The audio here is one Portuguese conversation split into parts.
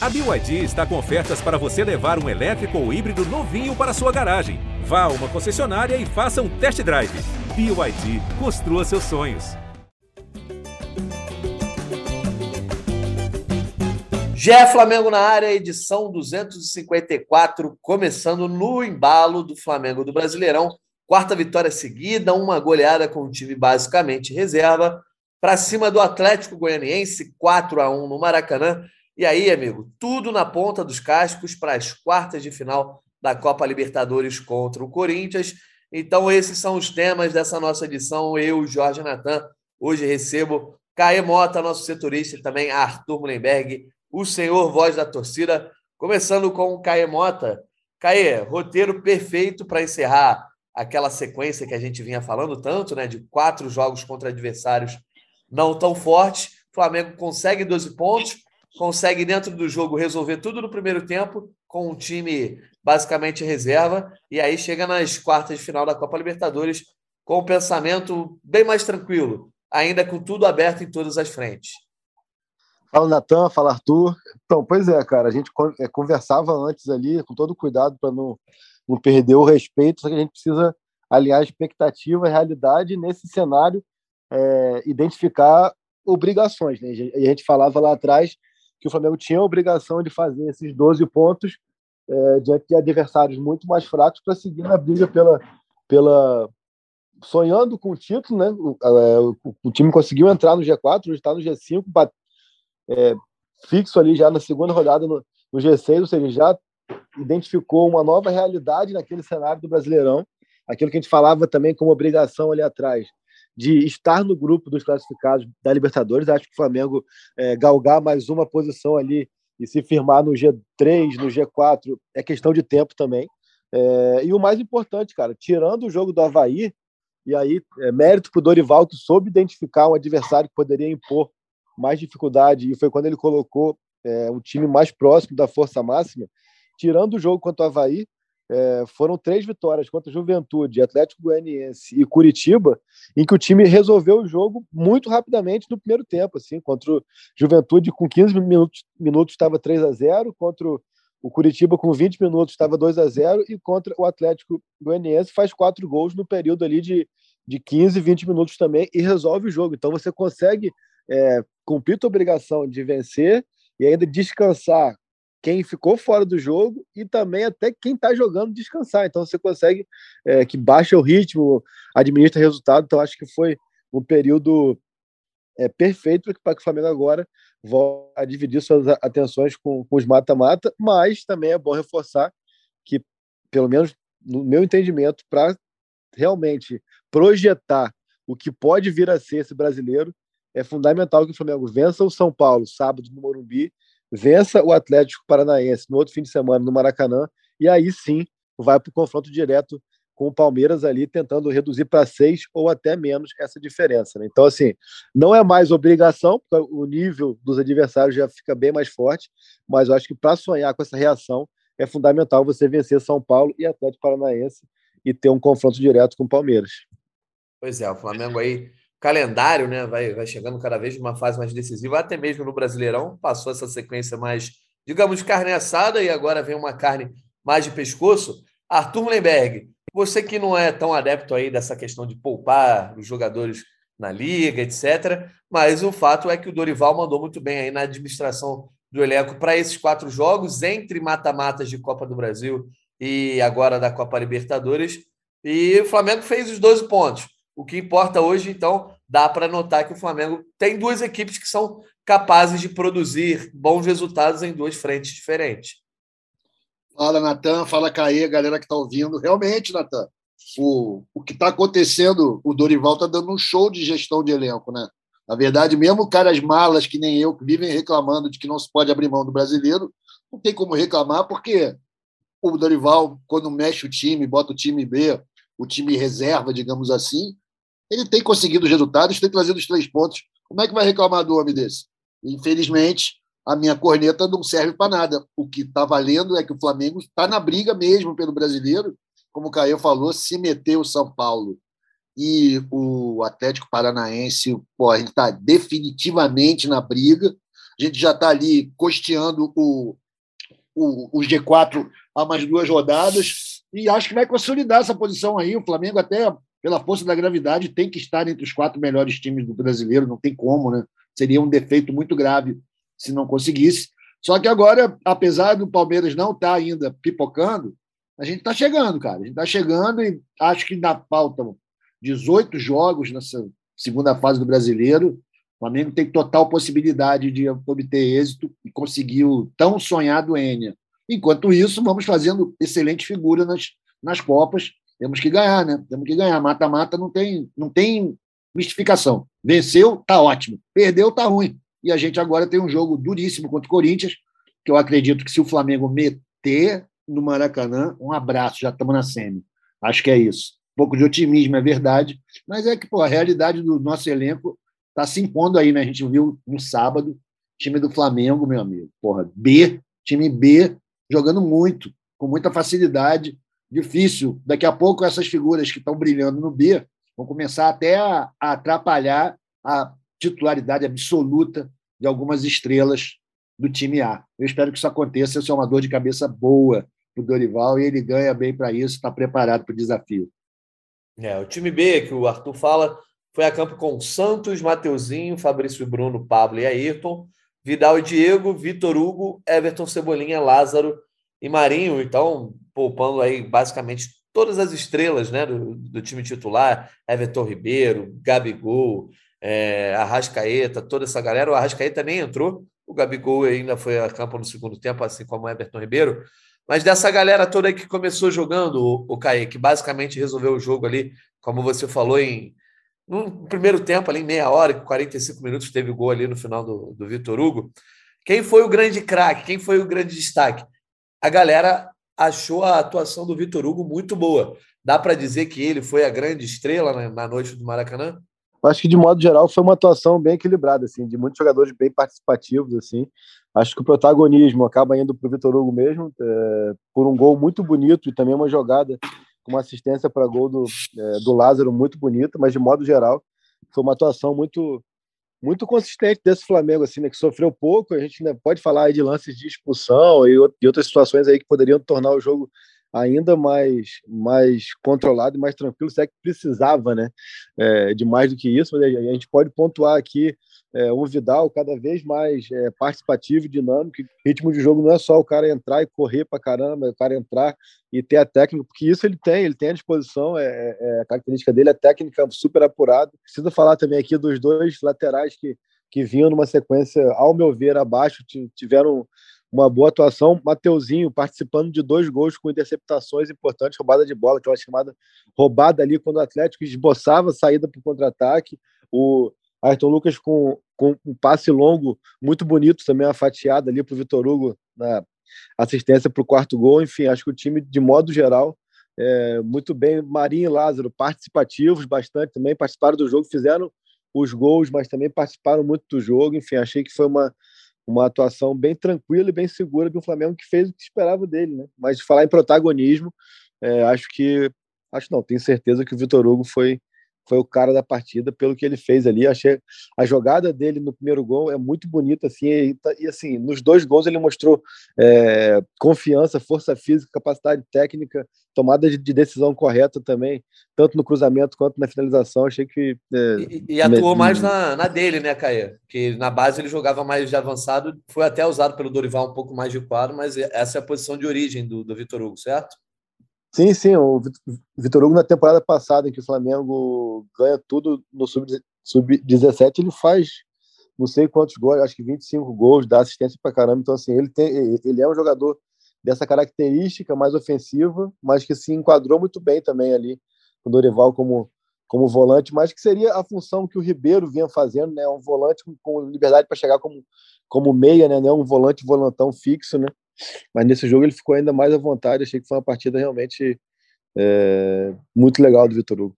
A BYD está com ofertas para você levar um elétrico ou híbrido novinho para sua garagem. Vá a uma concessionária e faça um test drive. BYD, construa seus sonhos. Jé Flamengo na área, edição 254, começando no embalo do Flamengo do Brasileirão. Quarta vitória seguida, uma goleada com o time basicamente reserva, para cima do Atlético Goianiense, 4 a 1 no Maracanã. E aí, amigo, tudo na ponta dos cascos para as quartas de final da Copa Libertadores contra o Corinthians. Então, esses são os temas dessa nossa edição. Eu, Jorge Natan, hoje recebo Caê Mota, nosso setorista, e também Arthur Mullenberg, o senhor voz da torcida. Começando com o Caê Mota. Caê, roteiro perfeito para encerrar aquela sequência que a gente vinha falando tanto, né? De quatro jogos contra adversários não tão fortes. O Flamengo consegue 12 pontos consegue, dentro do jogo, resolver tudo no primeiro tempo, com um time basicamente reserva, e aí chega nas quartas de final da Copa Libertadores com o um pensamento bem mais tranquilo, ainda com tudo aberto em todas as frentes. Fala, Natan, fala, Arthur. Então, pois é, cara, a gente é, conversava antes ali, com todo cuidado para não, não perder o respeito, só que a gente precisa alinhar expectativa e realidade nesse cenário, é, identificar obrigações. Né? E a gente falava lá atrás que o Flamengo tinha a obrigação de fazer esses 12 pontos é, diante de adversários muito mais fracos para seguir na briga pela, pela sonhando com o título, né? O, é, o, o time conseguiu entrar no G4, hoje está no G5, é, fixo ali já na segunda rodada no, no G6, ou seja, já identificou uma nova realidade naquele cenário do Brasileirão, aquilo que a gente falava também como obrigação ali atrás, de estar no grupo dos classificados da Libertadores. Acho que o Flamengo é, galgar mais uma posição ali e se firmar no G3, no G4, é questão de tempo também. É, e o mais importante, cara, tirando o jogo do Havaí, e aí é, mérito para o Dorival, que soube identificar um adversário que poderia impor mais dificuldade, e foi quando ele colocou é, um time mais próximo da força máxima. Tirando o jogo contra o Havaí, é, foram três vitórias contra Juventude, Atlético Goianiense e Curitiba, em que o time resolveu o jogo muito rapidamente no primeiro tempo, assim, contra o Juventude com 15 minutos, minutos estava 3 a 0, contra o Curitiba com 20 minutos estava 2 a 0 e contra o Atlético Goianiense faz quatro gols no período ali de, de 15, 20 minutos também e resolve o jogo. Então você consegue é, cumprir a obrigação de vencer e ainda descansar quem ficou fora do jogo e também até quem está jogando descansar. Então você consegue é, que baixa o ritmo, administra resultado. Então acho que foi um período é, perfeito para que o Flamengo agora volte a dividir suas atenções com, com os mata-mata, mas também é bom reforçar que, pelo menos no meu entendimento, para realmente projetar o que pode vir a ser esse brasileiro, é fundamental que o Flamengo vença o São Paulo sábado no Morumbi vença o Atlético Paranaense no outro fim de semana no Maracanã, e aí sim vai para o confronto direto com o Palmeiras ali, tentando reduzir para seis ou até menos essa diferença. Né? Então, assim, não é mais obrigação, porque o nível dos adversários já fica bem mais forte, mas eu acho que para sonhar com essa reação é fundamental você vencer São Paulo e Atlético Paranaense e ter um confronto direto com o Palmeiras. Pois é, o Flamengo aí calendário né, vai, vai chegando cada vez numa fase mais decisiva, até mesmo no Brasileirão, passou essa sequência mais, digamos, carne assada e agora vem uma carne mais de pescoço. Arthur Mullenberg, você que não é tão adepto aí dessa questão de poupar os jogadores na liga, etc., mas o fato é que o Dorival mandou muito bem aí na administração do elenco para esses quatro jogos, entre mata-matas de Copa do Brasil e agora da Copa Libertadores, e o Flamengo fez os 12 pontos o que importa hoje, então, dá para notar que o Flamengo tem duas equipes que são capazes de produzir bons resultados em duas frentes diferentes. Fala, Natan. Fala, Caê, galera que está ouvindo. Realmente, Natan, o, o que está acontecendo, o Dorival está dando um show de gestão de elenco, né? Na verdade, mesmo caras malas que nem eu, que vivem reclamando de que não se pode abrir mão do brasileiro, não tem como reclamar, porque o Dorival, quando mexe o time, bota o time B, o time reserva, digamos assim, ele tem conseguido os resultados, tem trazido os três pontos. Como é que vai reclamar do homem desse? Infelizmente, a minha corneta não serve para nada. O que está valendo é que o Flamengo está na briga mesmo pelo brasileiro, como o Caio falou, se meteu o São Paulo e o Atlético Paranaense, pô, a gente está definitivamente na briga. A gente já está ali costeando o, o, o G4 há mais duas rodadas e acho que vai consolidar essa posição aí. O Flamengo, até pela força da gravidade, tem que estar entre os quatro melhores times do brasileiro, não tem como, né? Seria um defeito muito grave se não conseguisse. Só que agora, apesar do Palmeiras não estar tá ainda pipocando, a gente está chegando, cara. A gente está chegando e acho que ainda faltam 18 jogos nessa segunda fase do brasileiro. O Flamengo tem total possibilidade de obter êxito e conseguir o tão sonhado Enia. Enquanto isso, vamos fazendo excelente figura nas, nas Copas. Temos que ganhar, né? Temos que ganhar. Mata-mata não tem, não tem mistificação. Venceu, tá ótimo. Perdeu, tá ruim. E a gente agora tem um jogo duríssimo contra o Corinthians, que eu acredito que se o Flamengo meter no Maracanã, um abraço, já estamos na semi. Acho que é isso. Um pouco de otimismo, é verdade, mas é que pô, a realidade do nosso elenco está se impondo aí, né? A gente viu no sábado, time do Flamengo, meu amigo, porra, B, time B, jogando muito, com muita facilidade, difícil. Daqui a pouco essas figuras que estão brilhando no B vão começar até a, a atrapalhar a titularidade absoluta de algumas estrelas do time A. Eu espero que isso aconteça, isso é uma dor de cabeça boa para o Dorival e ele ganha bem para isso, está preparado para o desafio. É, o time B, que o Arthur fala, foi a campo com Santos, Mateuzinho, Fabrício Bruno, Pablo e Ayrton, Vidal e Diego, Vitor Hugo, Everton Cebolinha, Lázaro e Marinho. Então, poupando aí basicamente todas as estrelas né, do, do time titular, Everton Ribeiro, Gabigol, é, Arrascaeta, toda essa galera. O Arrascaeta nem entrou, o Gabigol ainda foi a campo no segundo tempo, assim como o Everton Ribeiro. Mas dessa galera toda que começou jogando, o, o que basicamente resolveu o jogo ali, como você falou, em no primeiro tempo, ali em meia hora, 45 minutos, teve o gol ali no final do, do Vitor Hugo. Quem foi o grande craque? Quem foi o grande destaque? A galera achou a atuação do Vitor Hugo muito boa. Dá para dizer que ele foi a grande estrela na, na noite do Maracanã? acho que de modo geral foi uma atuação bem equilibrada, assim, de muitos jogadores bem participativos, assim. Acho que o protagonismo acaba indo para o Vitor Hugo mesmo, é, por um gol muito bonito e também uma jogada com uma assistência para gol do, é, do Lázaro muito bonita, mas de modo geral foi uma atuação muito muito consistente desse Flamengo, assim, né, que sofreu pouco. A gente né, pode falar de lances de expulsão e, e outras situações aí que poderiam tornar o jogo ainda mais, mais controlado e mais tranquilo, se é que precisava né, é, de mais do que isso. Mas a gente pode pontuar aqui é, um Vidal cada vez mais é, participativo dinâmico. Ritmo de jogo não é só o cara entrar e correr para caramba, é o cara entrar e ter a técnica, porque isso ele tem, ele tem à disposição, é, é, é a característica dele, a técnica super apurada. Preciso falar também aqui dos dois laterais que, que vinham numa sequência, ao meu ver, abaixo, tiveram uma boa atuação. Mateuzinho participando de dois gols com interceptações importantes, roubada de bola, aquela chamada roubada ali quando o Atlético esboçava a saída para o contra-ataque. O Ayrton Lucas com, com um passe longo muito bonito, também uma fatiada ali para o Vitor Hugo na assistência para o quarto gol. Enfim, acho que o time, de modo geral, é, muito bem. Marinho e Lázaro participativos bastante também, participaram do jogo, fizeram os gols, mas também participaram muito do jogo. Enfim, achei que foi uma, uma atuação bem tranquila e bem segura do Flamengo que fez o que esperava dele, né? Mas de falar em protagonismo, é, acho que acho não, tenho certeza que o Vitor Hugo foi foi o cara da partida pelo que ele fez ali. Achei a jogada dele no primeiro gol é muito bonita, assim, e, tá, e assim, nos dois gols ele mostrou é, confiança, força física, capacidade técnica, tomada de, de, decisão correta também, tanto no cruzamento quanto na finalização. Achei que. É, e, e, atuou me... mais na, na, dele, né, Caia? Que na base ele jogava mais de avançado, foi até usado pelo Dorival um pouco mais de quadro, mas essa é a posição de origem do, do Vitor Hugo, certo? Sim, sim. O Vitor Hugo, na temporada passada, em que o Flamengo ganha tudo no Sub-17, sub ele faz não sei quantos gols, acho que 25 gols, dá assistência para caramba. Então, assim, ele, tem, ele é um jogador dessa característica mais ofensiva, mas que se enquadrou muito bem também ali com o Dorival como, como volante, mas que seria a função que o Ribeiro vinha fazendo, né? Um volante com, com liberdade para chegar como, como meia, né? Não um volante volantão fixo, né? Mas nesse jogo ele ficou ainda mais à vontade. Achei que foi uma partida realmente é, muito legal do Vitor Hugo.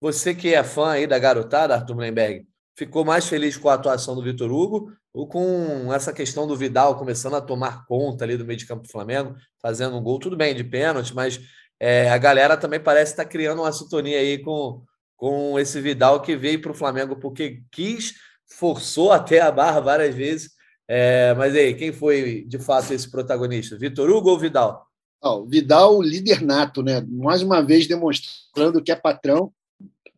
Você que é fã aí da garotada, Arthur Mlenberg, ficou mais feliz com a atuação do Vitor Hugo ou com essa questão do Vidal começando a tomar conta ali do meio de campo do Flamengo, fazendo um gol, tudo bem, de pênalti, mas é, a galera também parece estar tá criando uma sintonia aí com, com esse Vidal que veio para o Flamengo porque quis, forçou até a barra várias vezes É, mas aí, quem foi de fato esse protagonista? Vitor Hugo ou Vidal? Oh, Vidal, líder nato, né? Mais uma vez demonstrando que é patrão,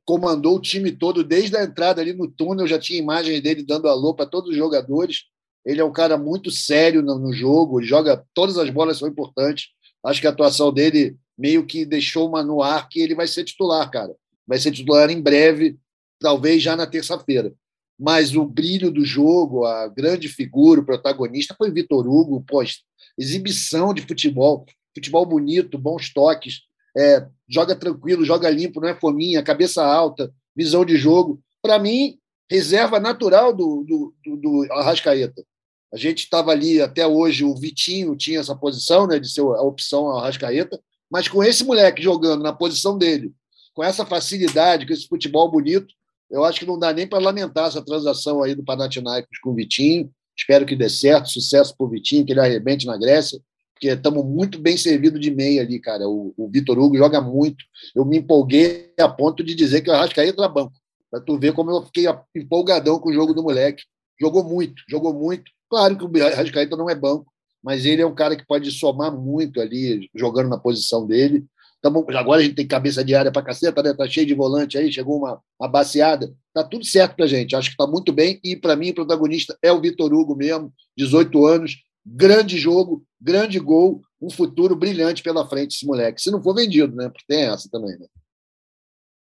comandou o time todo desde a entrada ali no túnel, já tinha imagens dele dando alô para todos os jogadores. Ele é um cara muito sério no, no jogo, joga todas as bolas são importantes. Acho que a atuação dele meio que deixou uma no ar que ele vai ser titular, cara. Vai ser titular em breve, talvez já na terça-feira. Mas o brilho do jogo, a grande figura, o protagonista foi Vitor Hugo, pós exibição de futebol, futebol bonito, bons toques, é, joga tranquilo, joga limpo, não é fominha, cabeça alta, visão de jogo. Para mim, reserva natural do, do, do, do Arrascaeta. A gente estava ali até hoje, o Vitinho tinha essa posição né, de ser a opção Arrascaeta, mas com esse moleque jogando na posição dele, com essa facilidade, com esse futebol bonito, eu acho que não dá nem para lamentar essa transação aí do Panathinaikos com o Vitinho. Espero que dê certo, sucesso para o Vitinho, que ele arrebente na Grécia, porque estamos muito bem servidos de meia ali, cara. O, o Vitor Hugo joga muito. Eu me empolguei a ponto de dizer que o Arrascaeta era banco. Para tu ver como eu fiquei empolgadão com o jogo do moleque. Jogou muito, jogou muito. Claro que o Arrascaeta não é banco, mas ele é um cara que pode somar muito ali, jogando na posição dele. Tamo, agora a gente tem cabeça de área para caceta, né? Tá cheio de volante aí, chegou uma, uma baseada. Tá tudo certo pra gente. Acho que tá muito bem. E para mim, o protagonista é o Vitor Hugo mesmo, 18 anos, grande jogo, grande gol, um futuro brilhante pela frente esse moleque. Se não for vendido, né? Porque tem essa também, né?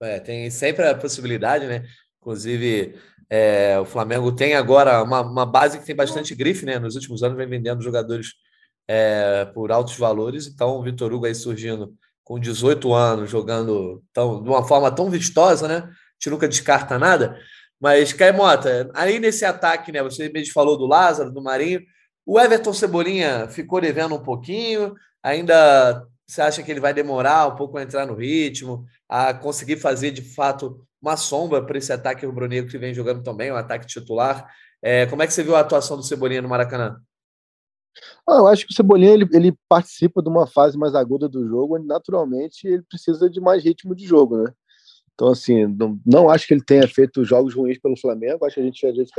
É, tem sempre a possibilidade, né? Inclusive, é, o Flamengo tem agora uma, uma, base que tem bastante grife, né? Nos últimos anos vem vendendo jogadores é, por altos valores. Então, o Vitor Hugo aí surgindo com 18 anos, jogando tão, de uma forma tão vistosa, né? A gente nunca descarta nada. Mas, Caimota, aí nesse ataque, né? Você mesmo falou do Lázaro, do Marinho. O Everton Cebolinha ficou devendo um pouquinho. Ainda você acha que ele vai demorar um pouco a entrar no ritmo, a conseguir fazer de fato uma sombra para esse ataque rubro-negro que vem jogando também, um ataque titular. É, como é que você viu a atuação do Cebolinha no Maracanã? Ah, eu acho que o Cebolinha ele, ele, participa de uma fase mais aguda do jogo, onde naturalmente ele precisa de mais ritmo de jogo, né? Então, assim, não, não acho que ele tenha feito jogos ruins pelo Flamengo, acho que a gente às vezes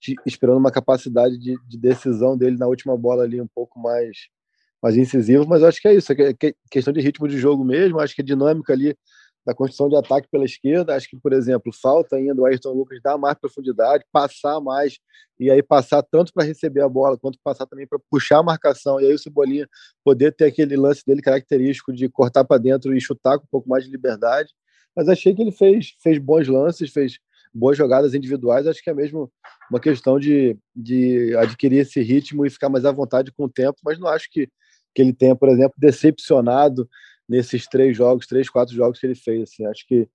fica esperando uma capacidade de, de decisão dele na última bola ali um pouco mais, mais incisiva, mas acho que é isso, é, é questão de ritmo de jogo mesmo, acho que a dinâmica ali da construção de ataque pela esquerda. Acho que, por exemplo, falta ainda o Ayrton Lucas dar mais profundidade, passar mais, e aí passar tanto para receber a bola, quanto passar também para puxar a marcação. E aí o Cebolinha poder ter aquele lance dele característico de cortar para dentro e chutar com um pouco mais de liberdade. Mas achei que ele fez, fez bons lances, fez boas jogadas individuais. Acho que é mesmo uma questão de, de adquirir esse ritmo e ficar mais à vontade com o tempo, mas não acho que, que ele tenha, por exemplo, decepcionado nesses três jogos, três, quatro jogos que ele fez. Assim, acho que,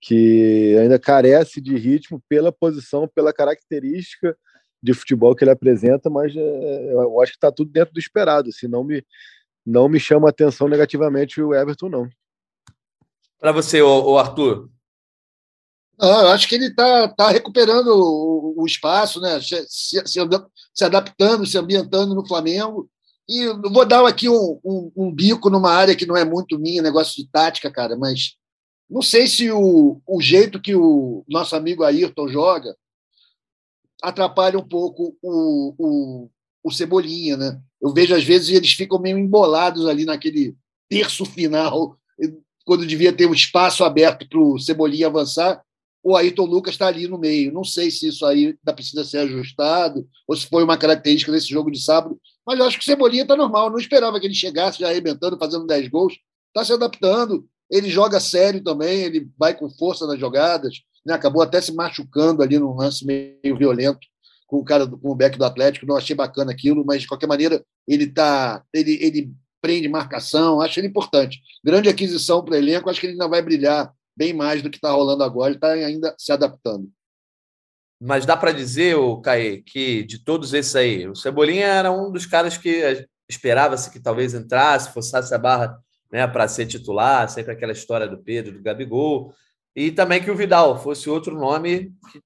que ainda carece de ritmo pela posição, pela característica de futebol que ele apresenta, mas é, eu acho que está tudo dentro do esperado. Assim, não me não me chama a atenção negativamente o Everton, não. Para você, o Arthur? Não, eu acho que ele está tá recuperando o, o, espaço, né? Se, se, se, adaptando, se ambientando no Flamengo. E vou dar aqui um, um, um, bico numa área que não é muito minha, negócio de tática, cara, mas não sei se o, o jeito que o nosso amigo Ayrton joga atrapalha um pouco o, o, o Cebolinha, né? Eu vejo, às vezes, eles ficam meio embolados ali naquele terço final, quando devia ter um espaço aberto para o Cebolinha avançar, o Ayrton Lucas está ali no meio. Não sei se isso aí ainda precisa ser ajustado, ou se foi uma característica desse jogo de sábado, mas eu acho que o Cebolinha está normal. Eu não esperava que ele chegasse já arrebentando, fazendo 10 gols. Está se adaptando. Ele joga sério também, ele vai com força nas jogadas. Né? Acabou até se machucando ali num lance meio violento com o cara com o back do Atlético. Não achei bacana aquilo, mas de qualquer maneira ele tá, ele, ele prende marcação. Acho ele importante. Grande aquisição para o elenco. Acho que ele ainda vai brilhar bem mais do que está rolando agora. Ele está ainda se adaptando. Mas dá para dizer, o Caê, que de todos esses aí, o Cebolinha era um dos caras que esperava-se que talvez entrasse, forçasse a barra né, para ser titular, sempre aquela história do Pedro, do Gabigol, e também que o Vidal fosse outro nome que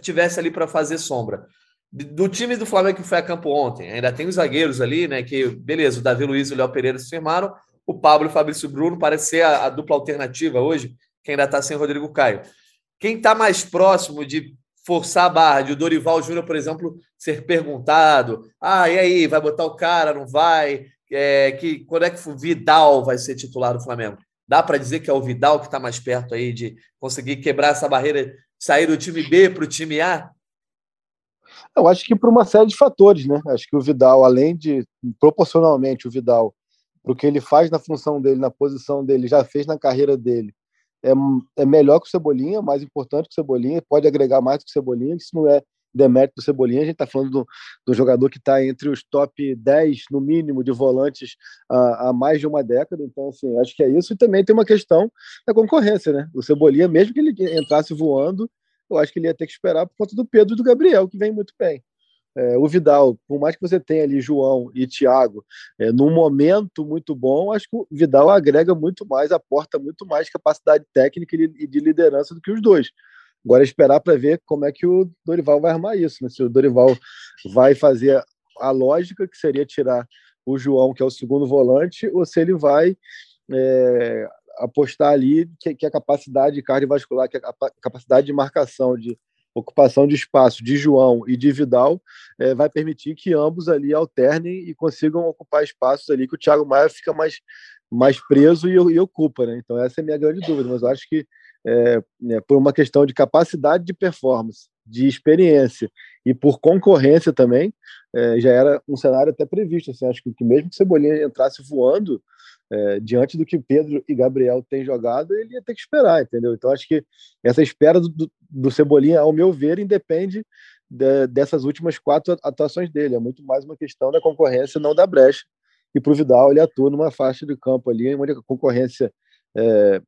tivesse ali para fazer sombra. Do time do Flamengo que foi a campo ontem, ainda tem os zagueiros ali, né? Que, beleza, o Davi Luiz e o Léo Pereira se firmaram, o Pablo e o Fabrício Bruno parece ser a, a dupla alternativa hoje, que ainda está sem o Rodrigo Caio. Quem está mais próximo de forçar a barra, de o Dorival Júnior, por exemplo, ser perguntado: ah, e aí, vai botar o cara, não vai? É, que, quando é que o Vidal vai ser titular do Flamengo? Dá para dizer que é o Vidal que está mais perto aí de conseguir quebrar essa barreira, sair do time B para o time A? Eu acho que por uma série de fatores, né? Acho que o Vidal, além de proporcionalmente o Vidal, para o que ele faz na função dele, na posição dele, já fez na carreira dele, é, é melhor que o Cebolinha, mais importante que o Cebolinha, pode agregar mais que o Cebolinha, isso não é demérito do Cebolinha, a gente está falando do, do, jogador que está entre os top 10, no mínimo, de volantes há, há, mais de uma década, então, assim, acho que é isso, e também tem uma questão da concorrência, né? O Cebolinha, mesmo que ele entrasse voando, eu acho que ele ia ter que esperar por conta do Pedro e do Gabriel, que vem muito bem. É, o Vidal, por mais que você tenha ali João e Thiago, é, num momento muito bom, acho que o Vidal agrega muito mais, aporta muito mais capacidade técnica e de liderança do que os dois. Agora é esperar para ver como é que o Dorival vai armar isso, né? Se o Dorival vai fazer a lógica que seria tirar o João, que é o segundo volante, ou se ele vai é, apostar ali que, que, a capacidade cardiovascular, que a capacidade de marcação, de ocupação de espaço de João e de Vidal é, vai permitir que ambos ali alternem e consigam ocupar espaços ali que o Thiago Maia fica mais, mais preso e, e ocupa, né? Então essa é a minha grande dúvida, mas eu acho que é, é, por uma questão de capacidade de performance, de experiência e por concorrência também, é, já era um cenário até previsto. Assim, acho que, que mesmo que o Cebolinha entrasse voando, é, diante do que Pedro e Gabriel têm jogado, ele ia ter que esperar, entendeu? Então acho que essa espera do, do Cebolinha, ao meu ver, independe de, dessas últimas quatro atuações dele. É muito mais uma questão da concorrência, não da brecha. E para o Vidal, ele atua numa faixa de campo ali, onde a concorrência é,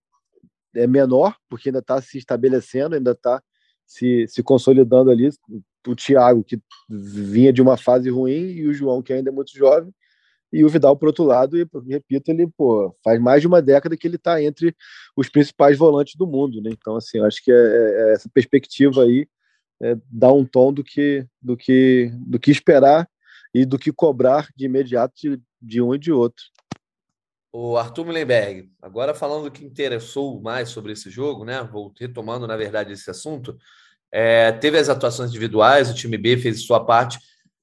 é menor, porque ainda está se estabelecendo, ainda está se, se consolidando ali. O Thiago, que vinha de uma fase ruim, e o João, que ainda é muito jovem, e o Vidal, por outro lado, e repito, ele pô, faz mais de uma década que ele está entre os principais volantes do mundo. Né? Então, assim, acho que é, é, é essa perspectiva aí é, dá um tom do que, do, que, do que esperar e do que cobrar de imediato de, de um e de outro. O Arthur Mullenberg, agora falando do que interessou mais sobre esse jogo, né? Vou retomando, na verdade, esse assunto. É, teve as atuações individuais, o time B fez sua parte,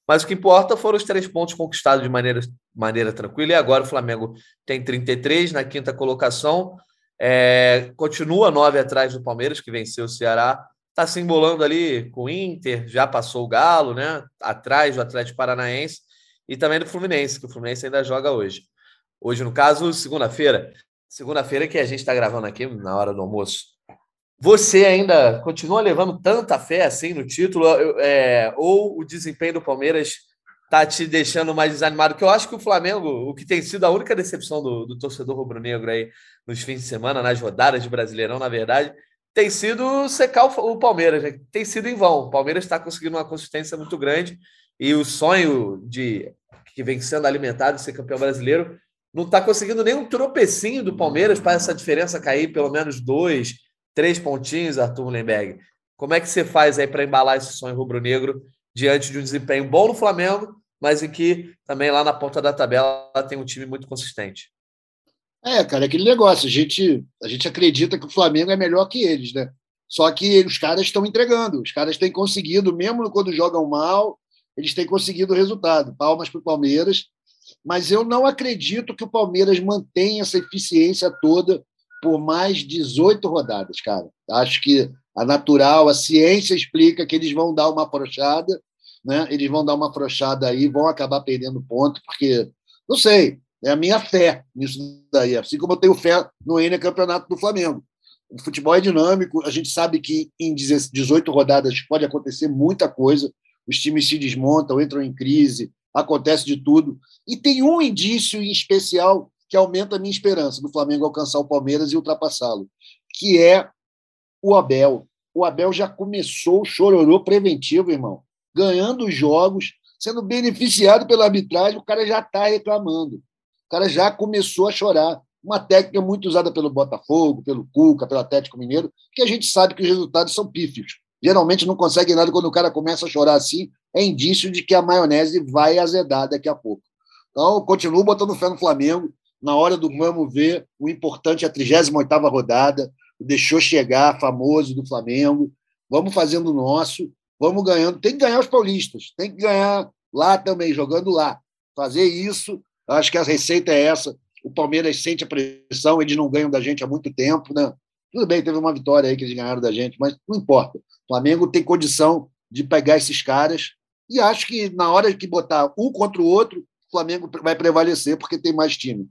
mas o que importa foram os três pontos conquistados de maneira, maneira tranquila. E agora o Flamengo tem 33 na quinta colocação, é, continua nove atrás do Palmeiras, que venceu o Ceará. Está se embolando ali com o Inter, já passou o Galo, né? Atrás do Atlético Paranaense e também do Fluminense, que o Fluminense ainda joga hoje. Hoje, no caso, segunda-feira. Segunda-feira que a gente está gravando aqui na hora do almoço. Você ainda continua levando tanta fé assim no título? É, ou o desempenho do Palmeiras está te deixando mais desanimado? Que eu acho que o Flamengo, o que tem sido a única decepção do, do torcedor rubro-negro aí nos fins de semana, nas rodadas de Brasileirão, na verdade, tem sido secar o, o Palmeiras. Né? Tem sido em vão. O Palmeiras está conseguindo uma consistência muito grande e o sonho de que vem sendo alimentado ser campeão brasileiro não está conseguindo nem um tropecinho do Palmeiras para essa diferença cair pelo menos dois, três pontinhos, Arthur Lemberg. Como é que você faz aí para embalar esse sonho rubro-negro diante de um desempenho bom no Flamengo, mas em que também lá na ponta da tabela tem um time muito consistente? É, cara, é aquele negócio. A gente, a gente acredita que o Flamengo é melhor que eles, né? Só que os caras estão entregando. Os caras têm conseguido, mesmo quando jogam mal, eles têm conseguido o resultado. Palmas para o Palmeiras. Mas eu não acredito que o Palmeiras mantenha essa eficiência toda por mais 18 rodadas, cara. Acho que a natural, a ciência explica que eles vão dar uma afrouxada, né? Eles vão dar uma afrouxada aí, vão acabar perdendo ponto, porque, não sei, é a minha fé nisso daí. Assim como eu tenho fé no N Campeonato do Flamengo. O futebol é dinâmico, a gente sabe que em 18 rodadas pode acontecer muita coisa, os times se desmontam, entram em crise, acontece de tudo. E tem um indício em especial que aumenta a minha esperança do Flamengo alcançar o Palmeiras e ultrapassá-lo, que é o Abel. O Abel já começou o chororô preventivo, irmão, ganhando os jogos, sendo beneficiado pela arbitragem, o cara já está reclamando. O cara já começou a chorar. Uma técnica muito usada pelo Botafogo, pelo Cuca, pelo Atlético Mineiro, que a gente sabe que os resultados são pífios. Geralmente não consegue nada quando o cara começa a chorar assim, é indício de que a maionese vai azedar daqui a pouco. Então, continuo botando fé no Flamengo. Na hora do vamos ver, o importante a 38 rodada, deixou chegar, famoso do Flamengo. vamos fazendo o nosso, vamos ganhando. Tem que ganhar os paulistas, tem que ganhar lá também, jogando lá. Fazer isso, acho que a receita é essa. O Palmeiras sente a pressão, eles não ganham da gente há muito tempo, né? Tudo bem, teve uma vitória aí que eles ganharam da gente, mas não importa. O Flamengo tem condição de pegar esses caras e acho que na hora que botar um contra o outro, o Flamengo vai prevalecer porque tem mais time.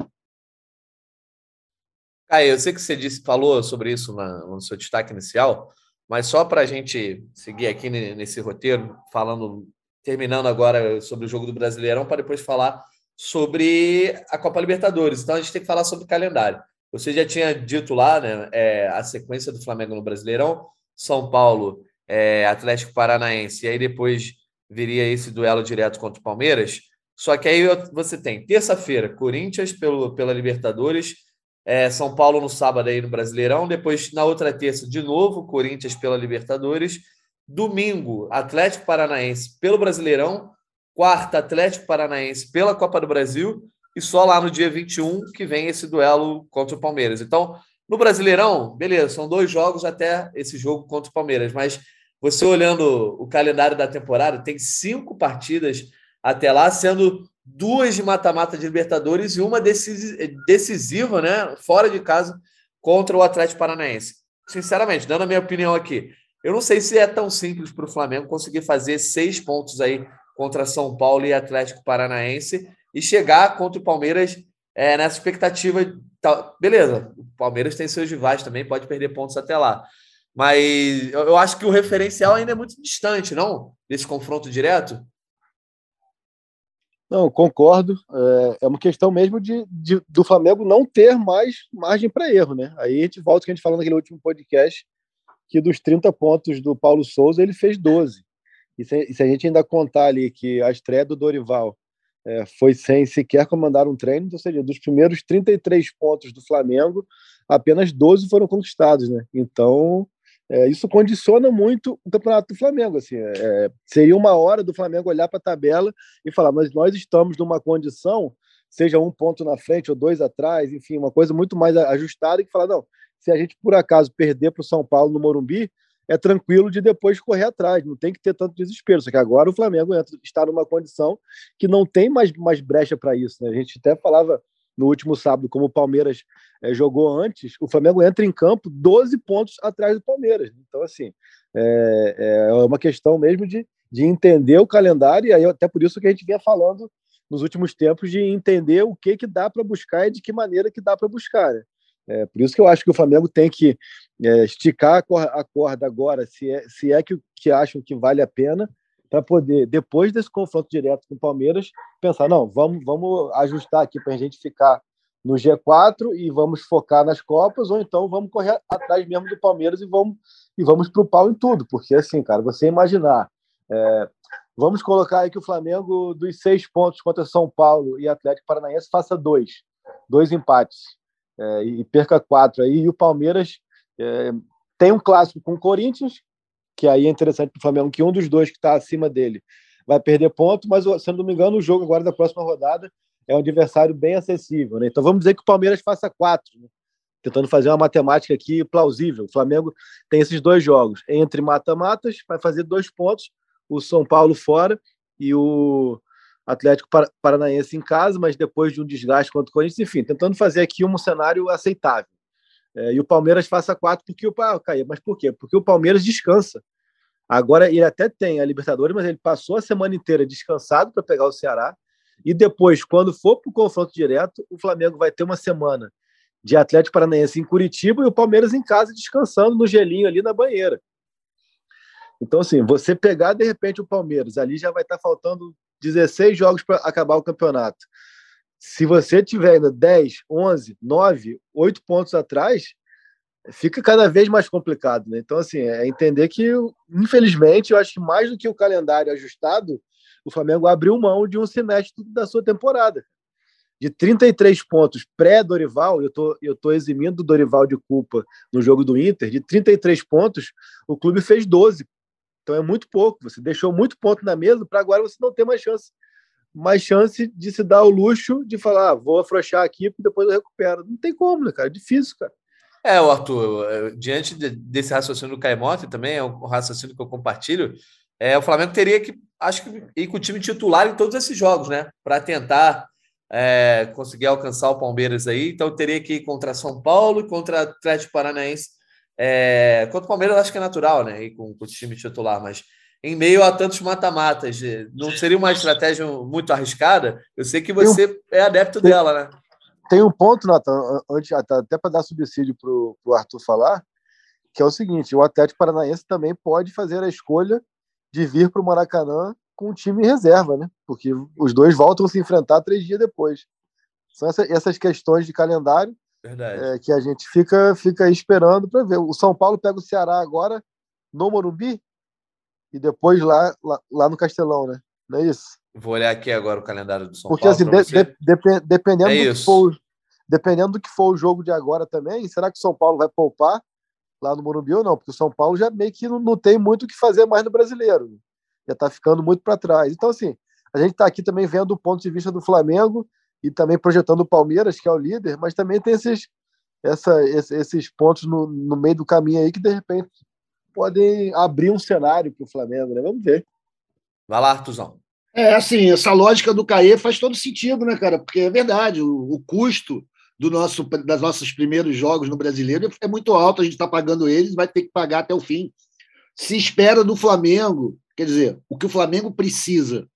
Caio, eu sei que você disse, falou sobre isso na, no seu destaque inicial, mas só para a gente seguir aqui nesse roteiro, falando, terminando agora sobre o jogo do Brasileirão, para depois falar sobre a Copa Libertadores. Então a gente tem que falar sobre o calendário. Você já tinha dito lá, né, é, a sequência do Flamengo no Brasileirão, São Paulo, é, Atlético Paranaense, e aí depois viria esse duelo direto contra o Palmeiras. Só que aí você tem terça-feira, Corinthians pelo, pela Libertadores, é, São Paulo no sábado aí no Brasileirão, depois na outra terça, de novo, Corinthians pela Libertadores, domingo, Atlético Paranaense pelo Brasileirão, quarta, Atlético Paranaense pela Copa do Brasil, e só lá no dia 21 que vem esse duelo contra o Palmeiras. Então, no Brasileirão, beleza, são dois jogos até esse jogo contra o Palmeiras, mas você olhando o calendário da temporada, tem cinco partidas até lá, sendo duas de mata-mata de Libertadores e uma decisiva, né, fora de casa, contra o Atlético Paranaense. Sinceramente, dando a minha opinião aqui, eu não sei se é tão simples para o Flamengo conseguir fazer seis pontos aí contra São Paulo e Atlético Paranaense e chegar contra o Palmeiras é, nessa expectativa. Beleza, o Palmeiras tem seus rivais também, pode perder pontos até lá. Mas eu acho que o referencial ainda é muito distante, não? Desse confronto direto. Não, concordo. É, é uma questão mesmo de, de, do Flamengo não ter mais margem para erro, né? Aí a gente volta que a gente falou naquele último podcast, que dos 30 pontos do Paulo Souza, ele fez 12. E se, se a gente ainda contar ali que a estreia do Dorival é, foi sem sequer comandar um treino, ou seja, dos primeiros 33 pontos do Flamengo, apenas 12 foram conquistados, né? Então, é, isso condiciona muito o campeonato do Flamengo. Assim, é, é seria uma hora do Flamengo olhar para a tabela e falar, mas nós estamos numa condição, seja um ponto na frente ou dois atrás, enfim, uma coisa muito mais ajustada, e falar, não, se a gente por acaso perder para o São Paulo no Morumbi, é tranquilo de depois correr atrás, não tem que ter tanto desespero. Só que agora o Flamengo está numa condição que não tem mais, mais brecha para isso. Né? A gente até falava no último sábado, como o Palmeiras é, jogou antes, o Flamengo entra em campo 12 pontos atrás do Palmeiras. Então, assim, é, é uma questão mesmo de, de entender o calendário, e aí até por isso que a gente vinha falando nos últimos tempos de entender o que, que dá para buscar e de que maneira que dá para buscar. Né? É, por isso que eu acho que o Flamengo tem que é, esticar a corda, a corda agora, se é, se é que, que acham que vale a pena, para poder, depois desse confronto direto com o Palmeiras, pensar: não, vamos, vamos ajustar aqui para a gente ficar no G4 e vamos focar nas Copas, ou então vamos correr atrás mesmo do Palmeiras e vamos, e vamos para o pau em tudo, porque assim, cara, você imaginar. É, vamos colocar aí que o Flamengo, dos seis pontos contra São Paulo e Atlético Paranaense, faça dois, dois empates é, e perca quatro aí, e o Palmeiras é, tem um clássico com o Corinthians, que aí é interessante para o Flamengo, que um dos dois que está acima dele vai perder ponto, mas se não me engano, o jogo agora da próxima rodada é um adversário bem acessível. Né? Então vamos dizer que o Palmeiras faça quatro, né? tentando fazer uma matemática aqui plausível. O Flamengo tem esses dois jogos. Entre mata-matas, vai fazer dois pontos, o São Paulo fora e o Atlético Paranaense em casa, mas depois de um desgaste contra o Corinthians, enfim, tentando fazer aqui um cenário aceitável. É, e o Palmeiras faça quatro porque o ah, Caia, mas por quê? Porque o Palmeiras descansa. Agora ele até tem a Libertadores, mas ele passou a semana inteira descansado para pegar o Ceará. E depois, quando for para o confronto direto, o Flamengo vai ter uma semana de Atlético Paranaense em Curitiba e o Palmeiras em casa descansando no gelinho ali na banheira. Então, assim, você pegar de repente o Palmeiras, ali já vai estar tá faltando 16 jogos para acabar o campeonato se você tiver ainda 10, 11, 9, 8 pontos atrás, fica cada vez mais complicado. Né? Então, assim, é entender que, infelizmente, eu acho que mais do que o calendário ajustado, o Flamengo abriu mão de um semestre da sua temporada. De 33 pontos pré-Dorival, eu tô, eu tô eximindo o Dorival de culpa no jogo do Inter, de 33 pontos, o clube fez 12. Então é muito pouco. Você deixou muito ponto na mesa para agora você não ter mais chance mais chance de se dar o luxo de falar, ah, vou afrouxar aqui, porque depois eu recupero. Não tem como, né, cara? É difícil, cara. É, o Arthur, diante desse raciocínio do Caimote, também é um raciocínio que eu compartilho, é, o Flamengo teria que, acho que, ir com o time titular em todos esses jogos, né? Para tentar é, conseguir alcançar o Palmeiras aí. Então, teria que ir contra São Paulo e contra Atlético Paranaense. É, contra o Palmeiras, acho que é natural, né? Ir com, com o time titular, mas em meio a tantos mata-matas, não seria uma estratégia muito arriscada? Eu sei que você um, é adepto tem, dela, né? Tem um ponto, Nathan, antes, até para dar subsídio para o Arthur falar, que é o seguinte: o Atlético Paranaense também pode fazer a escolha de vir para o Maracanã com o time em reserva, né? Porque os dois voltam a se enfrentar três dias depois. São essa, essas questões de calendário é, que a gente fica, fica esperando para ver. O São Paulo pega o Ceará agora no Morumbi e depois lá, lá, lá, no Castelão, né? Não é isso? Vou olhar aqui agora o calendário do São Porque, Paulo. Porque assim, de, de, dependendo, é do que for, dependendo do que for o jogo de agora também, será que o São Paulo vai poupar lá no Morumbi ou não? Porque o São Paulo já meio que não, não tem muito o que fazer mais no brasileiro. Já está ficando muito para trás. Então, assim, a gente está aqui também vendo o ponto de vista do Flamengo e também projetando o Palmeiras, que é o líder, mas também tem esses, essa, esses pontos no, no meio do caminho aí que, de repente, podem abrir um cenário para o Flamengo, né? Vamos ver. Vai lá, Artuzão. É, assim, essa lógica do Caê faz todo sentido, né, cara? Porque é verdade, o, o custo do nosso, das nossos primeiros jogos no brasileiro é muito alto, a gente está pagando eles, vai ter que pagar até o fim. Se espera do Flamengo, quer dizer, o que o Flamengo precisa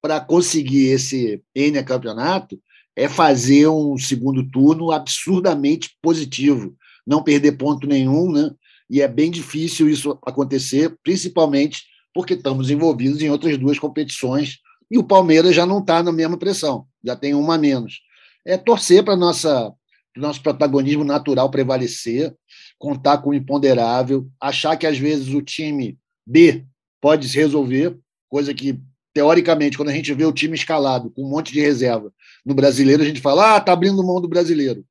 para conseguir esse N campeonato é fazer um segundo turno absurdamente positivo, não perder ponto nenhum, né? E é bem difícil isso acontecer, principalmente porque estamos envolvidos em outras duas competições e o Palmeiras já não está na mesma pressão, já tem uma a menos é torcer para nossa nosso protagonismo natural prevalecer, contar com o imponderável, achar que às vezes o time B pode se resolver, coisa que teoricamente quando a gente vê o time escalado com um monte de reserva no brasileiro, a gente fala: "Ah, tá abrindo mão do brasileiro".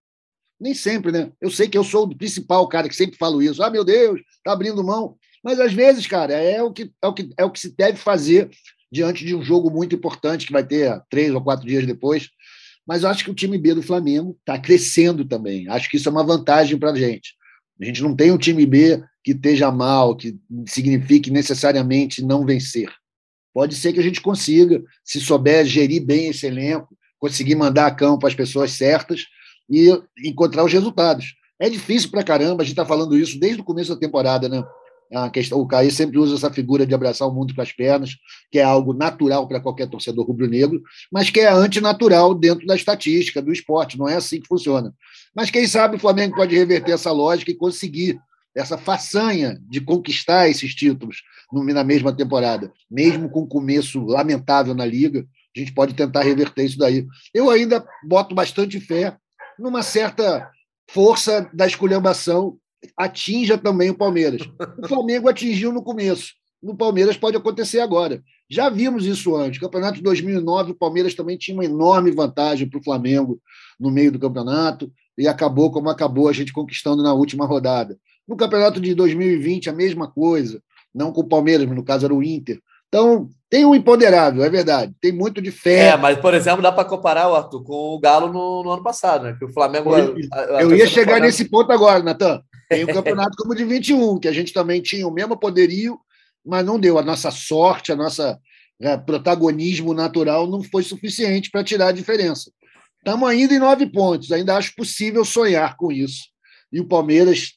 Nem sempre, né? Eu sei que eu sou o principal cara que sempre falo isso. Ah, meu Deus, tá abrindo mão. Mas às vezes, cara, é o que é o que é o que se deve fazer diante de um jogo muito importante que vai ter três ou quatro dias depois mas eu acho que o time B do Flamengo está crescendo também. Acho que isso é uma vantagem para a gente. A gente não tem um time B que esteja mal, que signifique necessariamente não vencer. Pode ser que a gente consiga, se souber gerir bem esse elenco, conseguir mandar a campo as pessoas certas e encontrar os resultados. É difícil para caramba, a gente está falando isso desde o começo da temporada, né? A questão, o Caí sempre usa essa figura de abraçar o mundo com as pernas, que é algo natural para qualquer torcedor rubro-negro, mas que é antinatural dentro da estatística, do esporte. Não é assim que funciona. Mas quem sabe o Flamengo pode reverter essa lógica e conseguir essa façanha de conquistar esses títulos na mesma temporada, mesmo com um começo lamentável na liga, a gente pode tentar reverter isso daí. Eu ainda boto bastante fé numa certa força da esculhambação atinja também o Palmeiras. O Flamengo atingiu no começo. No Palmeiras pode acontecer agora. Já vimos isso antes. campeonato de 2009, o Palmeiras também tinha uma enorme vantagem para o Flamengo no meio do campeonato e acabou como acabou a gente conquistando na última rodada. No campeonato de 2020, a mesma coisa. Não com o Palmeiras, mas no caso era o Inter. Então, tem um imponderável, é verdade. Tem muito de fé. É, mas, por exemplo, dá para comparar, Arthur, com o Galo no, no, ano passado, né? Que o Flamengo. Eu, eu ia chegar Flamengo... nesse ponto agora, Natan. Tem o campeonato como de 21, que a gente também tinha o mesmo poderio, mas não deu. A nossa sorte, a nossa né, protagonismo natural não foi suficiente para tirar a diferença. Estamos ainda em nove pontos, ainda acho possível sonhar com isso. E o Palmeiras,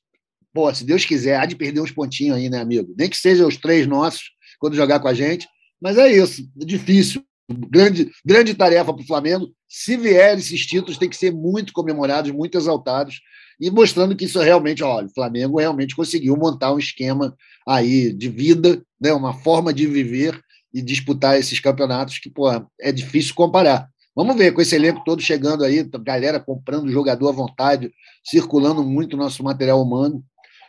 pô, se Deus quiser, há de perder uns pontinhos aí, né, amigo? Nem que sejam os três nossos quando jogar com a gente, mas é isso, é difícil. Grande, grande tarefa para o Flamengo. Se vier esses títulos, tem que ser muito comemorados, muito exaltados e mostrando que isso é realmente, olha, o Flamengo realmente conseguiu montar um esquema aí de vida, né, uma forma de viver e disputar esses campeonatos que, pô, é difícil comparar. Vamos ver, com esse elenco todo chegando aí, galera comprando jogador à vontade, circulando muito nosso material humano.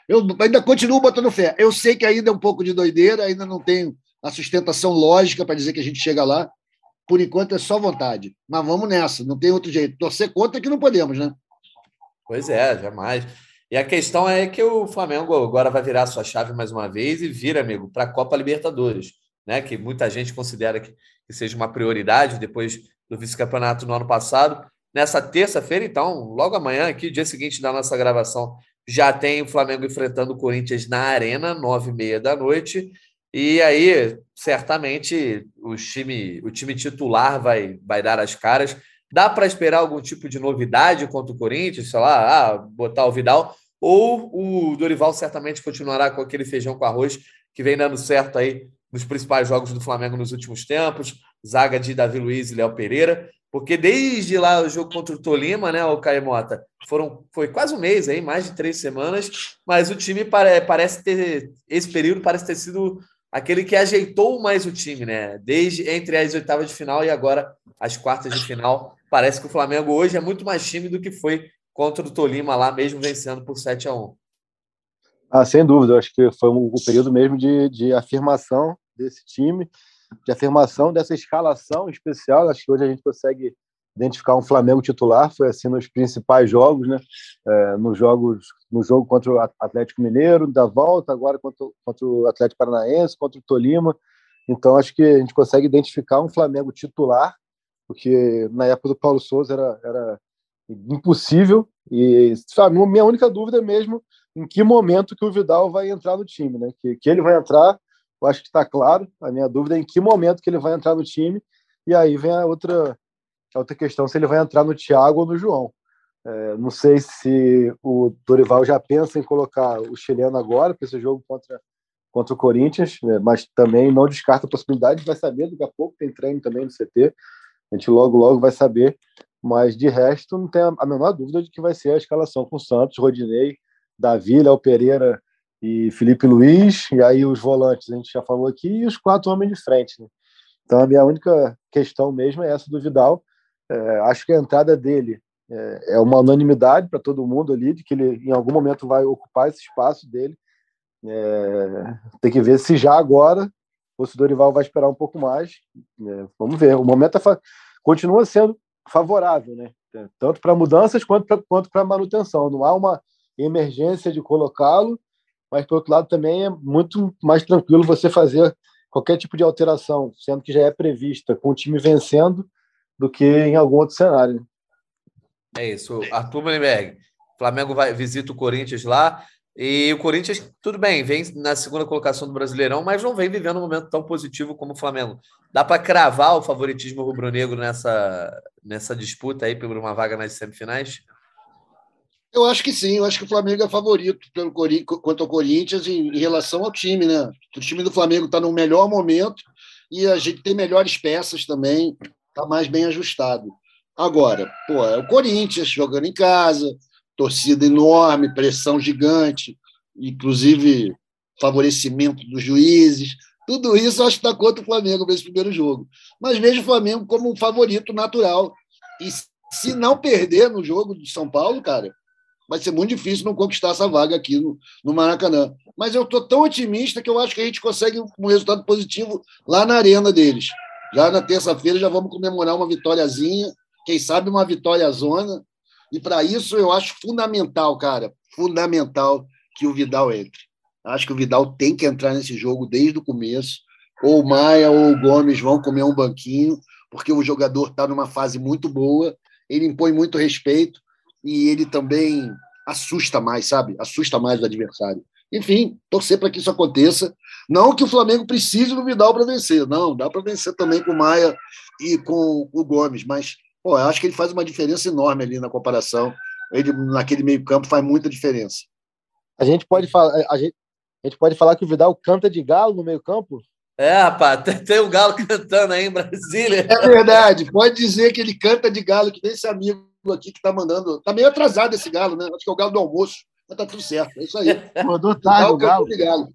Eu ainda continuo botando fé. Eu sei que ainda é um pouco de doideira, ainda não tenho a sustentação lógica para dizer que a gente chega lá. Por enquanto é só vontade. Mas vamos nessa, não tem outro jeito. Torcer contra que não podemos, né? Pois é, jamais. E a questão é que o Flamengo agora vai virar sua chave mais uma vez e vira, amigo, para a Copa Libertadores, né? Que muita gente considera que, que seja uma prioridade depois do vice-campeonato no ano passado. Nessa terça-feira, então, logo amanhã, aqui, dia seguinte da nossa gravação já tem o Flamengo enfrentando o Corinthians na Arena, nove e meia da noite. E aí, certamente, o time, o time titular vai, vai dar as caras. Dá para esperar algum tipo de novidade contra o Corinthians? Sei lá, ah, botar o Vidal? Ou o Dorival certamente continuará com aquele feijão com arroz que vem dando certo aí nos principais jogos do Flamengo nos últimos tempos? Zaga de Davi Luiz e Léo Pereira. Porque desde lá o jogo contra o Tolima, né, o Caio Mota, foram, foi quase um mês aí, mais de três semanas, mas o time pare, parece ter, esse período parece ter sido aquele que ajeitou mais o time, né? Desde entre as oitavas de final e agora as quartas de final. Parece que o Flamengo hoje é muito mais time do que foi contra o Tolima lá, mesmo vencendo por 7 a 1 Ah, sem dúvida, acho que foi o período mesmo de, de afirmação desse time de afirmação dessa escalação especial. Acho que hoje a gente consegue identificar um Flamengo titular. Foi assim nos principais jogos, né? É, nos jogos, no jogo contra o Atlético Mineiro, da volta, agora contra, contra o Atlético Paranaense, contra o Tolima. Então acho que a gente consegue identificar um Flamengo titular, porque na época do Paulo Souza era, era impossível. E sabe, minha única dúvida é mesmo em que momento que o Vidal vai entrar no time, né? Que, que ele vai entrar eu acho que está claro. A minha dúvida é em que momento que ele vai entrar no time. E aí vem a outra, a outra questão, se ele vai entrar no Thiago ou no João. É, não sei se o Dorival já pensa em colocar o chileno agora para esse jogo contra, contra o Corinthians, né? mas também não descarta a possibilidade, vai saber, daqui a pouco tem treino também no CT, a gente logo, logo vai saber, mas de resto não tem a menor dúvida de que vai ser a escalação com Santos, Rodinei, Davi, Léo Pereira, e Felipe Luiz, e aí os volantes, a gente já falou aqui, e os quatro homens de frente. Né? Então a minha única questão mesmo é essa do Vidal. É, acho que a entrada dele é, é uma unanimidade para todo mundo ali, de que ele em algum momento vai ocupar esse espaço dele. É, tem que ver se já agora ou se o Dorival vai esperar um pouco mais. É, vamos ver. O momento é continua sendo favorável, né? tanto para mudanças quanto para manutenção. Não há uma emergência de colocá-lo mas por outro lado também é muito mais tranquilo você fazer qualquer tipo de alteração, sendo que já é prevista com o time vencendo, do que em algum outro cenário. É isso. Arthur Mullenberg, Flamengo vai visita o Corinthians lá. E o Corinthians, tudo bem, vem na segunda colocação do Brasileirão, mas não vem vivendo um momento tão positivo como o Flamengo. Dá para cravar o favoritismo rubro-negro nessa, nessa disputa aí por uma vaga nas semifinais? Eu acho que sim, eu acho que o Flamengo é favorito pelo quanto ao Corinthians em, em relação ao time, né? O time do Flamengo está no melhor momento e a gente tem melhores peças também, está mais bem ajustado. Agora, pô, é o Corinthians jogando em casa, torcida enorme, pressão gigante, inclusive favorecimento dos juízes. Tudo isso acho que está contra o Flamengo nesse primeiro jogo. Mas vejo o Flamengo como um favorito natural. E se não perder no jogo de São Paulo, cara, vai ser muito difícil não conquistar essa vaga aqui no, no Maracanã. Mas eu estou tão otimista que eu acho que a gente consegue um resultado positivo lá na arena deles. Já na terça-feira já vamos comemorar uma vitóriazinha, quem sabe uma vitória zona. E para isso eu acho fundamental, cara, fundamental que o Vidal entre. Acho que o Vidal tem que entrar nesse jogo desde o começo. Ou o Maia ou o Gomes vão comer um banquinho, porque o jogador está numa fase muito boa, ele impõe muito respeito e ele também assusta mais, sabe? Assusta mais o adversário. Enfim, torcer para que isso aconteça. Não que o Flamengo precise do Vidal para vencer, não, dá para vencer também com o Maia e com o Gomes, mas pô, eu acho que ele faz uma diferença enorme ali na comparação. Ele, naquele meio-campo, faz muita diferença. A gente pode falar, a gente, a gente pode falar que o Vidal canta de galo no meio-campo? É, rapaz, tem o galo cantando aí em Brasília. É verdade, pode dizer que ele canta de galo, que nem esse amigo aqui que está mandando. Está meio atrasado esse galo, né? Acho que é o galo do almoço, mas tá tudo certo. É isso aí. Mandou tarde o galo. galo.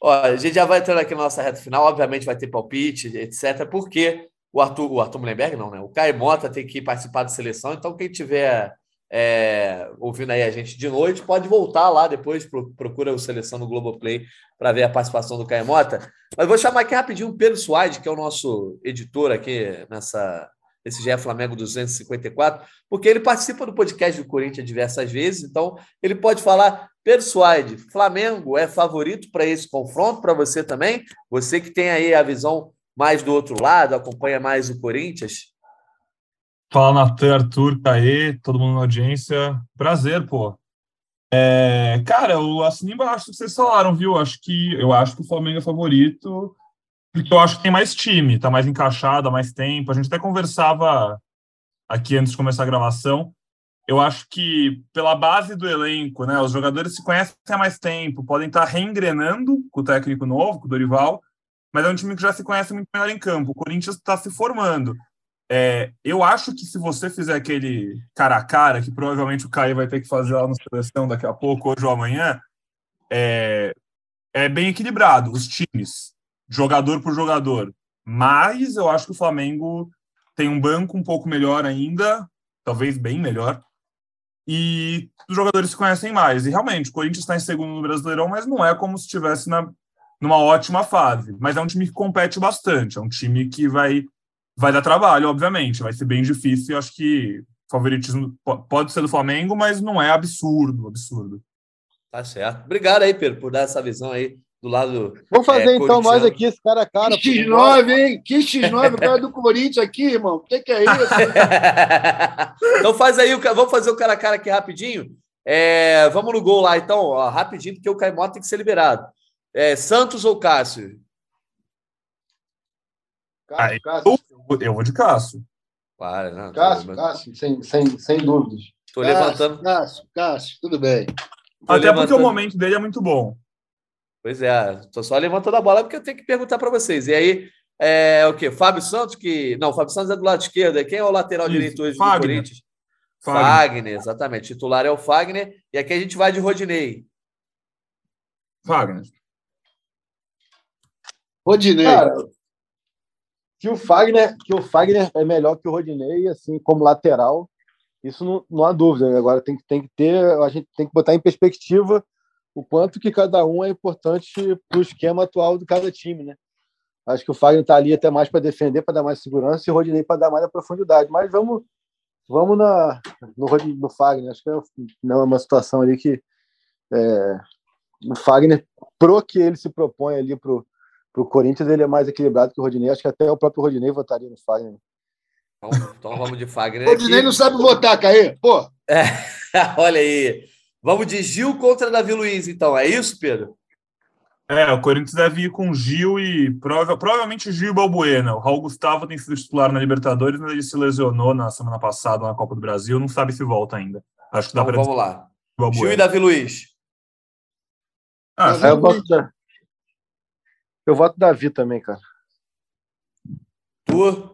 Ó, a gente já vai entrando aqui na nossa reta final, obviamente vai ter palpite, etc., porque o Arthur, o Arthur Mullenberg, não, né? O Caio Mota tem que participar da seleção, então quem tiver é, ouvindo aí a gente de noite, pode voltar lá depois, procura o Seleção no Globoplay para ver a participação do Caio Mota. Mas vou chamar aqui rapidinho o Pedro Suárez, que é o nosso editor aqui nessa, esse já é Flamengo 254, porque ele participa do podcast do Corinthians diversas vezes, então ele pode falar, Pedro Suárez, Flamengo é favorito para esse confronto, para você também? Você que tem aí a visão mais do outro lado, acompanha mais o Corinthians? Fala, Natan, Arthur, Caê, todo mundo na audiência. Prazer, pô. É, cara, eu assino embaixo que vocês falaram, viu? Acho que eu acho que o Flamengo é favorito, porque eu acho que tem mais time, tá mais encaixado há mais tempo. A gente até conversava aqui antes de começar a gravação. Eu acho que pela base do elenco, né, os jogadores se conhecem há mais tempo, podem estar reengrenando com o técnico novo, com o Dorival, mas é um time que já se conhece muito melhor em campo. O Corinthians está se formando. É, eu acho que se você fizer aquele cara a cara, que provavelmente o Caio vai ter que fazer lá na seleção daqui a pouco, hoje ou amanhã, é, é bem equilibrado, os times, jogador por jogador. Mas eu acho que o Flamengo tem um banco um pouco melhor ainda, talvez bem melhor, e os jogadores se conhecem mais. E realmente, o Corinthians está em segundo no Brasileirão, mas não é como se estivesse na, numa ótima fase. Mas é um time que compete bastante, é um time que vai vai dar trabalho, obviamente, vai ser bem difícil. Eu acho que favoritismo pode ser do Flamengo, mas não é absurdo, absurdo. Tá certo. Obrigado aí, Pedro, por dar essa visão aí do lado. Vamos fazer é, então nós aqui esse cara a cara. Que X9, hein? Que X9, o cara do Corinthians aqui, irmão. O que, que é isso? então faz aí, vamos fazer o cara a cara aqui rapidinho. É, vamos no gol lá, então, ó, rapidinho, porque o Caimó tem que ser liberado. É, Santos ou Cássio? Cássio, Cássio. Eu vou de Cássio. Claro, não, Cássio, Cássio, sem, sem, sem dúvidas. Estou levantando. Cássio, Cássio, tudo bem. Tô Até levantando... porque o momento dele é muito bom. Pois é, estou só levantando a bola porque eu tenho que perguntar para vocês. E aí, é o quê? Fábio Santos, que. Não, Fábio Santos é do lado esquerdo. Quem é o lateral Isso, direito hoje Fagner. do Corinthians? Fagner. Fagner, exatamente. Titular é o Fagner. E aqui a gente vai de Rodinei. Fagner. Rodinei. Cara, que o Fagner, que o Fagner é melhor que o Rodinei, assim, como lateral, isso não, não há dúvida. Agora tem, tem que ter, a gente tem que botar em perspectiva o quanto que cada um é importante para o esquema atual de cada time, né? Acho que o Fagner está ali até mais para defender, para dar mais segurança, e o Rodinei para dar mais profundidade. Mas vamos, vamos na, no, no Fagner. Acho que é, não é uma situação ali que é, o Fagner, pro que ele se propõe ali pro para o Corinthians ele é mais equilibrado que o Rodinei. Acho que até o próprio Rodinei votaria no Fagner. Então, então vamos de Fagner. Rodinei aqui. não sabe votar, Caê. Pô. É, olha aí. Vamos de Gil contra Davi Luiz, então. É isso, Pedro? É, o Corinthians deve ir com Gil e prova, provavelmente Gil e Balbuena. O Raul Gustavo tem sido titular na Libertadores, mas ele se lesionou na semana passada na Copa do Brasil. Não sabe se volta ainda. Acho que dá então, para. Vamos lá. Balbuena. Gil e Davi Luiz. Ah, eu gosto, eu voto Davi também, cara. Tu?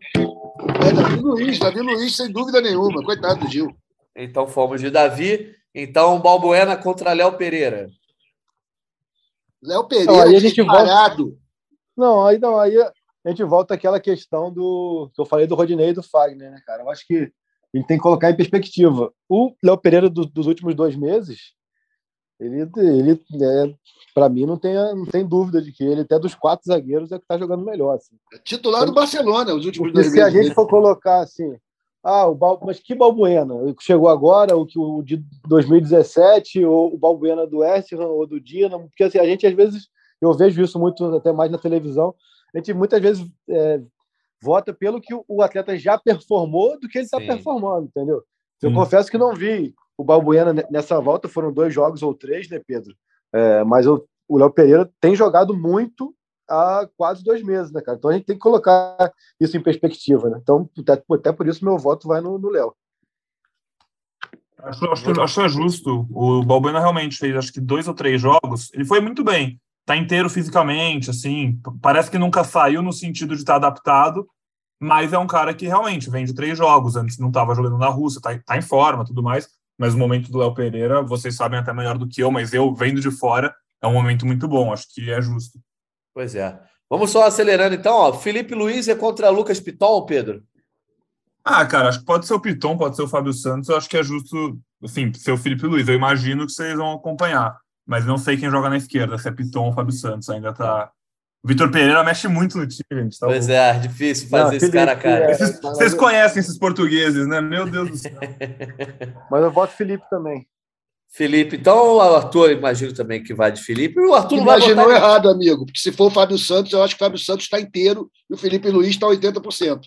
É Davi Luiz, Davi Luiz, sem dúvida nenhuma. Coitado do Gil. Então fomos de Davi. Então, Balbuena contra Léo Pereira. Léo Pereira, não, aí a gente parado. Volta... Não, aí não, aí a gente volta àquela questão do que eu falei do Rodinei e do Fagner, né, cara? Eu acho que a gente tem que colocar em perspectiva. O Léo Pereira do, dos últimos dois meses, ele, ele é, para mim, não tem, não tem dúvida de que ele, até dos quatro zagueiros, é que está jogando melhor. Assim. É titular do Barcelona, os últimos dois Se a gente for colocar assim, ah, o Bal... mas que Balbuena? Chegou agora, o que o de 2017, ou o Balbuena do West Ham ou do Dinamo, porque assim, a gente às vezes, eu vejo isso muito até mais na televisão, a gente muitas vezes é, vota pelo que o atleta já performou do que ele está performando, entendeu? Eu confesso que não vi o Balbuena nessa volta foram dois jogos ou três, né, Pedro? É, mas o Léo Pereira tem jogado muito há quase dois meses, né, cara? Então a gente tem que colocar isso em perspectiva, né? Então, até, até por isso meu voto vai no Léo. Acho, acho, acho é justo. O Balbuena realmente fez, acho que dois ou três jogos. Ele foi muito bem. Tá inteiro fisicamente, assim. Parece que nunca saiu no sentido de estar tá adaptado, mas é um cara que realmente vem de três jogos. Antes não estava jogando na Rússia, tá, tá em forma, tudo mais mas o momento do Léo Pereira, vocês sabem até melhor do que eu, mas eu, vendo de fora, é um momento muito bom, acho que é justo. Pois é. Vamos só acelerando então, ó. Felipe Luiz é contra Lucas Piton, Pedro? Ah, cara, acho que pode ser o Piton, pode ser o Fábio Santos, eu acho que é justo, assim, ser o Felipe Luiz. Eu imagino que vocês vão acompanhar, mas não sei quem joga na esquerda, se é Piton ou Fábio Santos, ainda tá, Vitor Pereira mexe muito no time, gente. Tá pois é, difícil fazer Não, esse cara a cara. É, vocês conhecem esses portugueses, né? Meu Deus do céu. Mas eu voto Felipe também. Felipe, então o Arthur, imagino também que vai de Felipe. O Arthur Imaginou errado, amigo, porque se for o Fábio Santos, eu acho que o Fábio Santos está inteiro e o Felipe Luiz está 80%.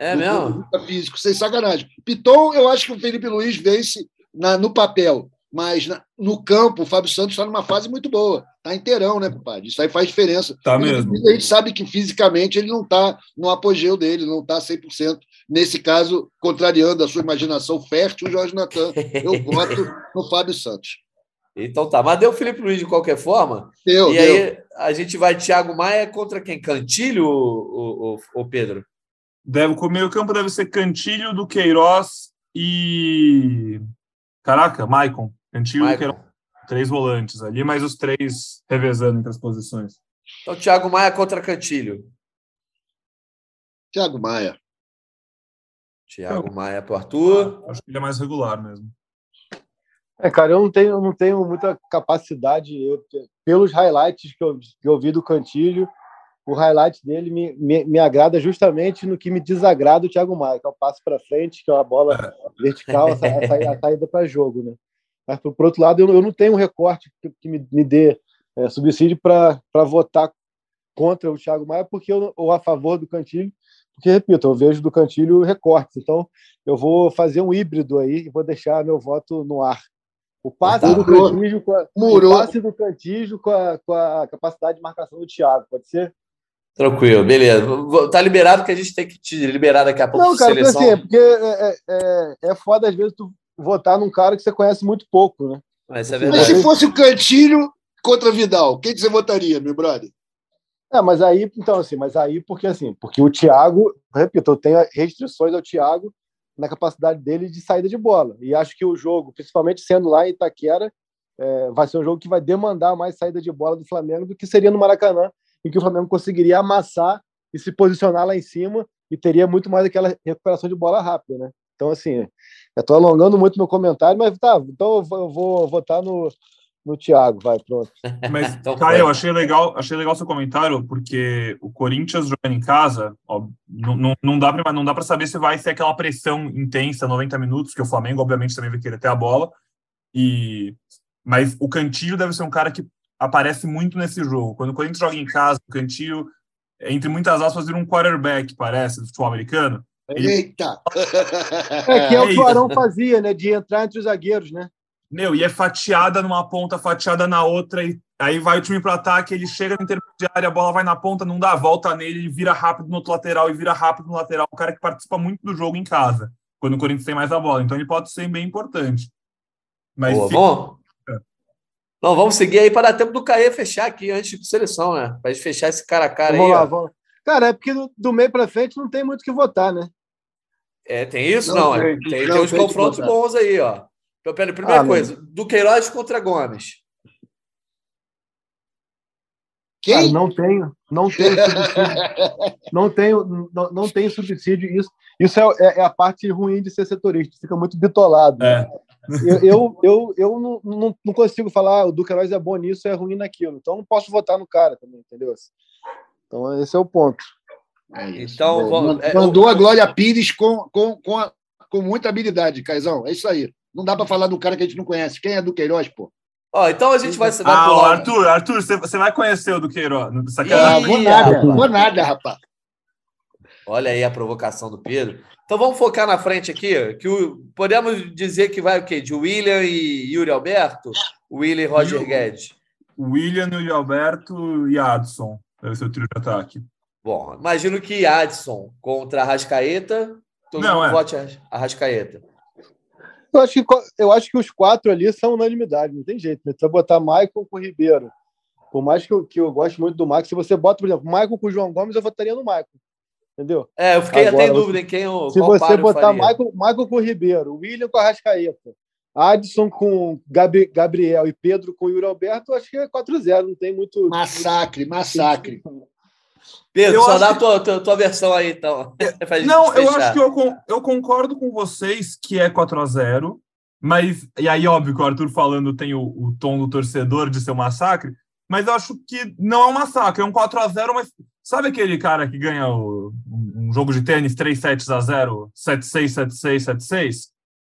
É mesmo? Físico, sem sacanagem. Piton, eu acho que o Felipe Luiz vence na, no papel, mas no campo o Fábio Santos está numa fase muito boa. Está inteirão, né, compadre? Isso aí faz diferença. Tá mesmo. A gente sabe que fisicamente ele não está no apogeu dele, não está 100%. Nesse caso, contrariando a sua imaginação fértil, Jorge Natan, eu voto no Fábio Santos. Então tá, mas deu o Felipe Luiz de qualquer forma. Deu, e deu. aí a gente vai Thiago Maia contra quem? Cantilho, o, o, o Pedro? Deve, o meio campo deve ser Cantilho, do Queiroz e... Caraca, Maicon. Cantilho, do Queiroz. Três volantes ali, mas os três revezando entre as posições. Então, Thiago Maia contra Cantilho. Thiago Maia. Thiago Maia para Arthur. Acho que ele é mais regular mesmo. É, cara, eu não tenho, eu não tenho muita capacidade. Eu, pelos highlights que eu, que eu vi do Cantilho, o highlight dele me, me, me, agrada justamente no que me desagrada o Thiago Maia, que é o passo para frente, que é uma bola vertical, a, a, a saída para jogo, né? Mas, por, por outro lado, eu, eu, não tenho um recorte que, que me, me dê é, subsídio para votar contra o Thiago Maia, porque eu, ou a favor do Cantilho, porque, repito, eu vejo do Cantilho recortes. Então, eu vou fazer um híbrido aí e vou deixar meu voto no ar. O passe tá, do Cantilho com a, o passe do Cantilho com a, com a capacidade de marcação do Thiago, pode ser? Tranquilo, beleza. Tá liberado que a gente tem que te liberar daqui a pouco. Não, cara, seleção. porque, assim, porque é, é, é foda às vezes tu votar num cara que você conhece muito pouco, né? Mas, é Mas se fosse o Cantilho contra Vidal, quem que você votaria, meu brother? É, mas aí, então, assim, mas aí, porque assim, porque o Thiago, repito, eu tenho restrições ao Thiago na capacidade dele de saída de bola. E acho que o jogo, principalmente sendo lá em Itaquera, é, vai ser um jogo que vai demandar mais saída de bola do Flamengo do que seria no Maracanã, em que o Flamengo conseguiria amassar e se posicionar lá em cima e teria muito mais aquela recuperação de bola rápida, né? Então, assim, eu estou alongando muito meu comentário, mas tá, então eu vou, eu vou votar no, no Thiago, vai, pronto. Mas, então, Caio, eu achei legal, achei legal seu comentário, porque o Corinthians jogando em casa, ó, não, não, não dá para não dá para saber se vai ser aquela pressão intensa 90 minutos, que o Flamengo obviamente também vai querer ter a bola. E mas o Cantillo deve ser um cara que aparece muito nesse jogo. Quando o Corinthians joga em casa, o Cantillo, entre muitas aspas, vira um quarterback, parece, do futebol americano. Ele... Eita! É que é o que o Arão fazia, né? De entrar entre os zagueiros, né? Meu, e é fatiada numa ponta, fatiada na outra, e aí vai o time para ataque, ele chega no intermediário, a bola vai na ponta, não dá a volta nele, ele vira rápido no outro lateral e vira rápido no lateral. O cara que participa muito do jogo em casa, quando o Corinthians tem mais a bola. Então ele pode ser bem importante. Mas Boa, bom. Não, vamos seguir aí para dar tempo do Caê fechar aqui antes de seleção, né? Para gente fechar esse cara a cara vamos aí. Lá, vamos. Cara, é porque do, do meio para frente não tem muito o que votar, né? É, tem isso? Não, não tem, tem, tem, uns confrontos bons aí, ó. Então, pera, primeira ah, coisa, do Queiroz contra Gomes. Quem? Cara, não tenho, não tenho subsídio. não tenho, não, não tenho subsídio. Isso, isso é, é, é, a parte ruim de ser setorista, fica muito bitolado. É. Eu, eu, eu, eu não, não, não, consigo falar ah, o Duqueiroz é bom nisso, é ruim naquilo. Então não posso votar no cara também, entendeu? Então esse é o ponto. É então, vamos, é, mandou a Glória Pires com, com, com, a, com muita habilidade, Caizão. É isso aí. Não dá para falar do cara que a gente não conhece. Quem é do Queiroz, pô? Ó, então a gente vai se dar Ah, Arthur, Arthur, você vai conhecer o do Queiroz. Ah, vou nada, vou nada, rapaz. Olha aí a provocação do Pedro. Então vamos focar na frente aqui, que o, podemos dizer que vai o quê? De William e Yuri Alberto? William e Roger e Guedes. William, Yuri Alberto e Adson. Deve ser o trio de ataque. Bom, imagino que Adson contra a Rascaeta. Todo Não, mundo é. vote a Rascaeta. Eu acho, que, eu acho que os quatro ali são unanimidade, não tem jeito. Né? Você botar Michael com o Ribeiro. Por mais que eu, que eu goste muito do Michael, se você bota, por exemplo, Michael com o João Gomes, eu votaria no Michael. Entendeu? É, eu fiquei Agora, até em dúvida em quem eu. Se você botar Michael, Michael com o Ribeiro, William com a Rascaeta, Adson com Gabi, Gabriel e Pedro com o Yuri Alberto, eu acho que é 4-0, não tem muito. Massacre, massacre. Pedro, eu só dá a tua, tua, tua, versão aí, então. Não, eu acho que eu, eu concordo com vocês que é 4 a 0 mas, e aí, óbvio que o Arthur falando tem o, o tom do torcedor de ser um massacre, mas eu acho que não é um massacre, é um 4 a 0 mas sabe aquele cara que ganha o, um jogo de tênis 3 sets a 0, 7-6, 7-6, 7-6?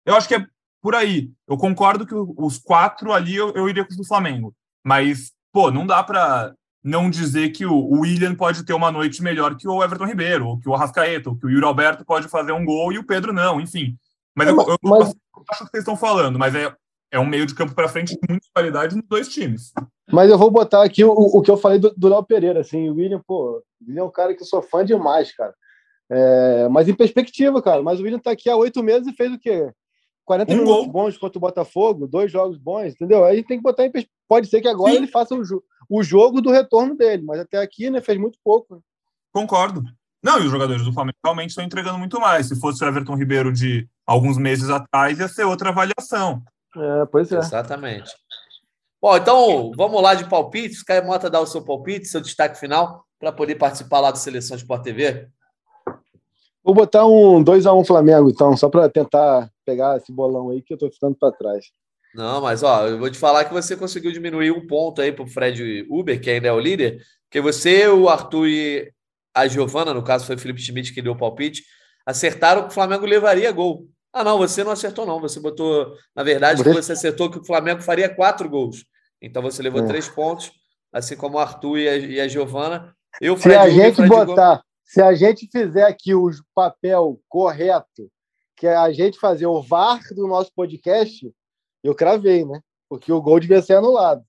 Eu acho que é por aí. Eu concordo que os quatro ali eu, eu iria com o Flamengo, mas, pô, não dá para não dizer que o William pode ter uma noite melhor que o Everton Ribeiro, ou que o Arrascaeta, ou que o Yuri Alberto pode fazer um gol e o Pedro não, enfim. Mas eu, eu, mas... eu acho que vocês estão falando, mas é, é um meio de campo para frente de muita qualidade nos dois times. Mas eu vou botar aqui o, o que eu falei do Léo Pereira, assim, o William, pô, o William é um cara que eu sou fã demais, cara. É, mas em perspectiva, cara, mas o William tá aqui há oito meses e fez o quê? 40 um minutos gol. bons contra o Botafogo, dois jogos bons, entendeu? Aí tem que botar em Pode ser que agora Sim. ele faça o, jo o, jogo do retorno dele, mas até aqui, né, fez muito pouco. Concordo. Não, e os jogadores do Flamengo realmente estão entregando muito mais. Se fosse o Everton Ribeiro de alguns meses atrás, ia ser outra avaliação. É, pois é. Exatamente. Bom, então vamos lá de palpites. Caio Mota dá o seu palpite, seu destaque final, para poder participar lá do Seleção Sport TV. Vou botar um 2x1 um Flamengo, então, só para tentar pegar esse bolão aí que eu tô ficando para trás. Não, mas ó, eu vou te falar que você conseguiu diminuir um ponto aí pro Fred Uber, que ainda é o líder, porque você, o Arthur e a Giovana, no caso foi o Felipe Schmidt que deu o palpite, acertaram que o Flamengo levaria gol. Ah, não, você não acertou, não. Você botou, na verdade, você acertou que o Flamengo faria quatro gols. Então você levou é. três pontos, assim como o Arthur e a, e a Giovana. Eu, Se a gente botar, se a gente fizer aqui o papel correto que é a gente fazer o VAR do nosso podcast, eu cravei, né? Porque o gol devia ser anulado.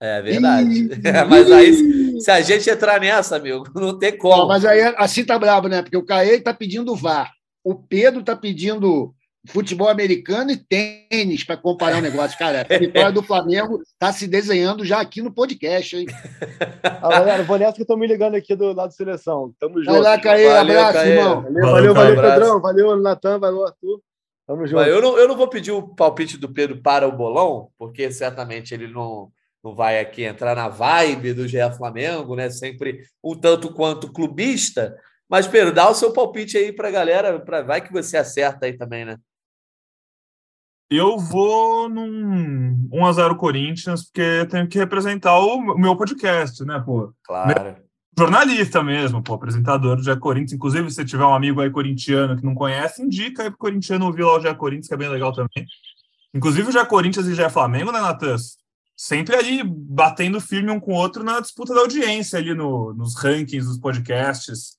É verdade. mas aí, se a gente entrar nessa, amigo, não tem como. Não, mas aí assim tá brabo, né? Porque o Caê tá pedindo VAR. O Pedro tá pedindo futebol americano e tênis para comparar o negócio. Cara, a vitória do Flamengo está se desenhando já aqui no podcast, hein? Ah, galera, vou nessa que estão me ligando aqui do lado da seleção. Tamo junto. Vai lá, Caê. Abraço, Caê. irmão. Valeu, valeu, valeu, valeu Pedrão. Valeu, Natan. Valeu, Arthur. Tamo junto. Eu não, eu não vou pedir o palpite do Pedro para o bolão, porque certamente ele não, não vai aqui entrar na vibe do GE Flamengo, né? Sempre um tanto quanto clubista. Mas, Pedro, dá o seu palpite aí para a galera, pra... vai que você acerta aí também, né? Eu vou num 1x0 Corinthians, porque tenho que representar o meu podcast, né, pô? Claro. Jornalista mesmo, pô, apresentador do Jé Corinthians. Inclusive, se tiver um amigo aí corintiano que não conhece, indica aí pro corintiano ouvir lá o Jé Corinthians, que é bem legal também. Inclusive, o Jé Corinthians e o Jé Flamengo, né, Natan? Sempre ali batendo firme um com o outro na disputa da audiência ali no, nos rankings dos podcasts.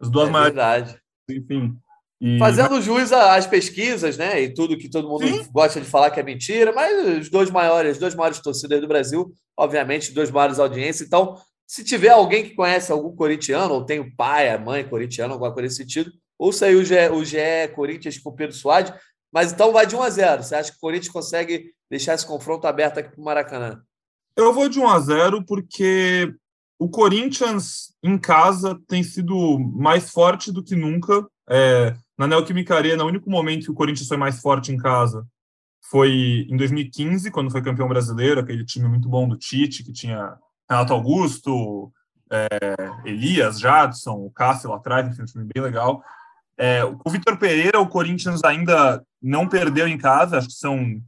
As duas é maiores. Verdade. Enfim. E... Fazendo jus às pesquisas, né? E tudo que todo mundo Sim. gosta de falar que é mentira, mas os dois maiores, as duas maiores torcidas do Brasil, obviamente, dois maiores audiências. Então, se tiver alguém que conhece algum corintiano, ou tem o pai, a mãe corintiano, alguma coisa nesse sentido, ouça aí o GE, o GE Corinthians com o Pedro Suárez. Mas então vai de 1 a 0. Você acha que o Corinthians consegue deixar esse confronto aberto aqui para o Maracanã? Eu vou de 1 a 0 porque o Corinthians em casa tem sido mais forte do que nunca. É, na Neoquímica Arena, o único momento que o Corinthians foi mais forte em casa foi em 2015, quando foi campeão brasileiro, aquele time muito bom do Tite, que tinha Renato Augusto, é, Elias, Jadson, o Cássio lá atrás, enfim, um time bem legal. É, o Vitor Pereira, o Corinthians ainda não perdeu em casa, acho que são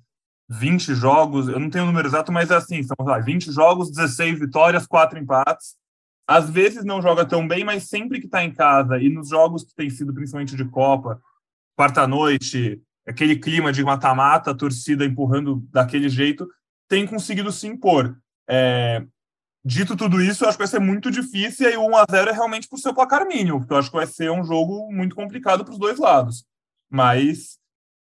20 jogos, eu não tenho o número exato, mas é assim, são lá, 20 jogos, 16 vitórias, 4 empates às vezes não joga tão bem, mas sempre que está em casa e nos jogos que tem sido principalmente de Copa, quarta-noite, aquele clima de mata-mata, torcida empurrando daquele jeito, tem conseguido se impor. É, dito tudo isso, eu acho que vai ser muito difícil e aí o 1x0 é realmente para o seu placar mínimo, porque eu acho que vai ser um jogo muito complicado para os dois lados. Mas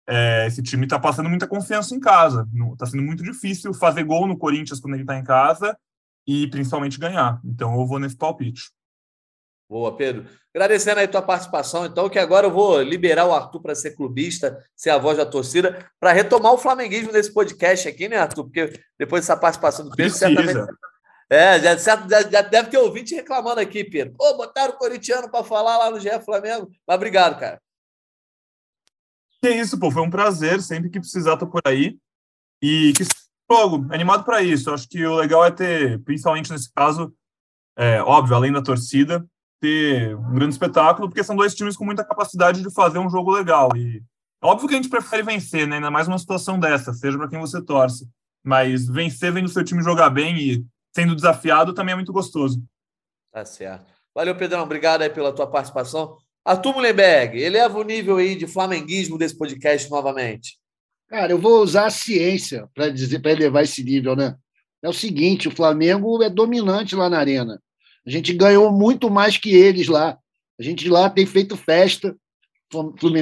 é, esse time está passando muita confiança em casa. Está sendo muito difícil fazer gol no Corinthians quando ele está em casa e principalmente ganhar. Então eu vou nesse palpite. Boa, Pedro. Agradecendo aí tua participação, então, que agora eu vou liberar o Arthur para ser clubista, ser a voz da torcida, para retomar o flamenguismo nesse podcast aqui, né, Arthur? Porque depois dessa participação do Pedro, Precisa. certamente. É, já, já, já, deve ter ouvinte reclamando aqui, Pedro. Pô, botaram o corintiano para falar lá no GE Flamengo. Mas obrigado, cara. Que isso, pô. Foi um prazer. Sempre que precisar, tô por aí. E que jogo, animado para isso. Acho que o legal é ter, principalmente nesse caso, é, óbvio, além da torcida, ter um grande espetáculo, porque são dois times com muita capacidade de fazer um jogo legal. E óbvio que a gente prefere vencer, né? Ainda mais uma situação dessa, seja para quem você torce. Mas vencer vendo o seu time jogar bem e sendo desafiado também é muito gostoso. Tá certo. Valeu, Pedrão. Obrigado aí pela tua participação. Arthur Mullenberg, eleva o nível aí de flamenguismo desse podcast novamente. Cara, eu vou usar a ciência para dizer para elevar esse nível, né? É o seguinte, o Flamengo é dominante lá na arena. A gente ganhou muito mais que eles lá. A gente lá tem feito festa.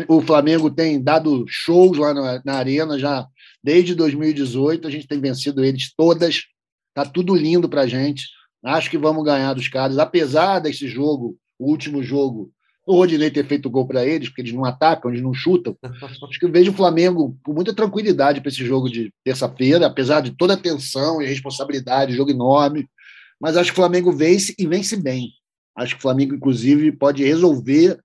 o Flamengo tem dado shows lá na, na arena já desde 2018. A gente tem vencido eles todas. Tá tudo lindo para a gente. Acho que vamos ganhar dos caras, apesar desse jogo, o último jogo, o Rodinei ter feito gol para eles, porque eles não atacam, eles não chutam. Acho que eu vejo o Flamengo com muita tranquilidade para esse jogo de terça-feira, apesar de toda a tensão e responsabilidade, jogo enorme. Mas acho que o Flamengo vence e vence bem. Acho que o Flamengo, inclusive, pode resolver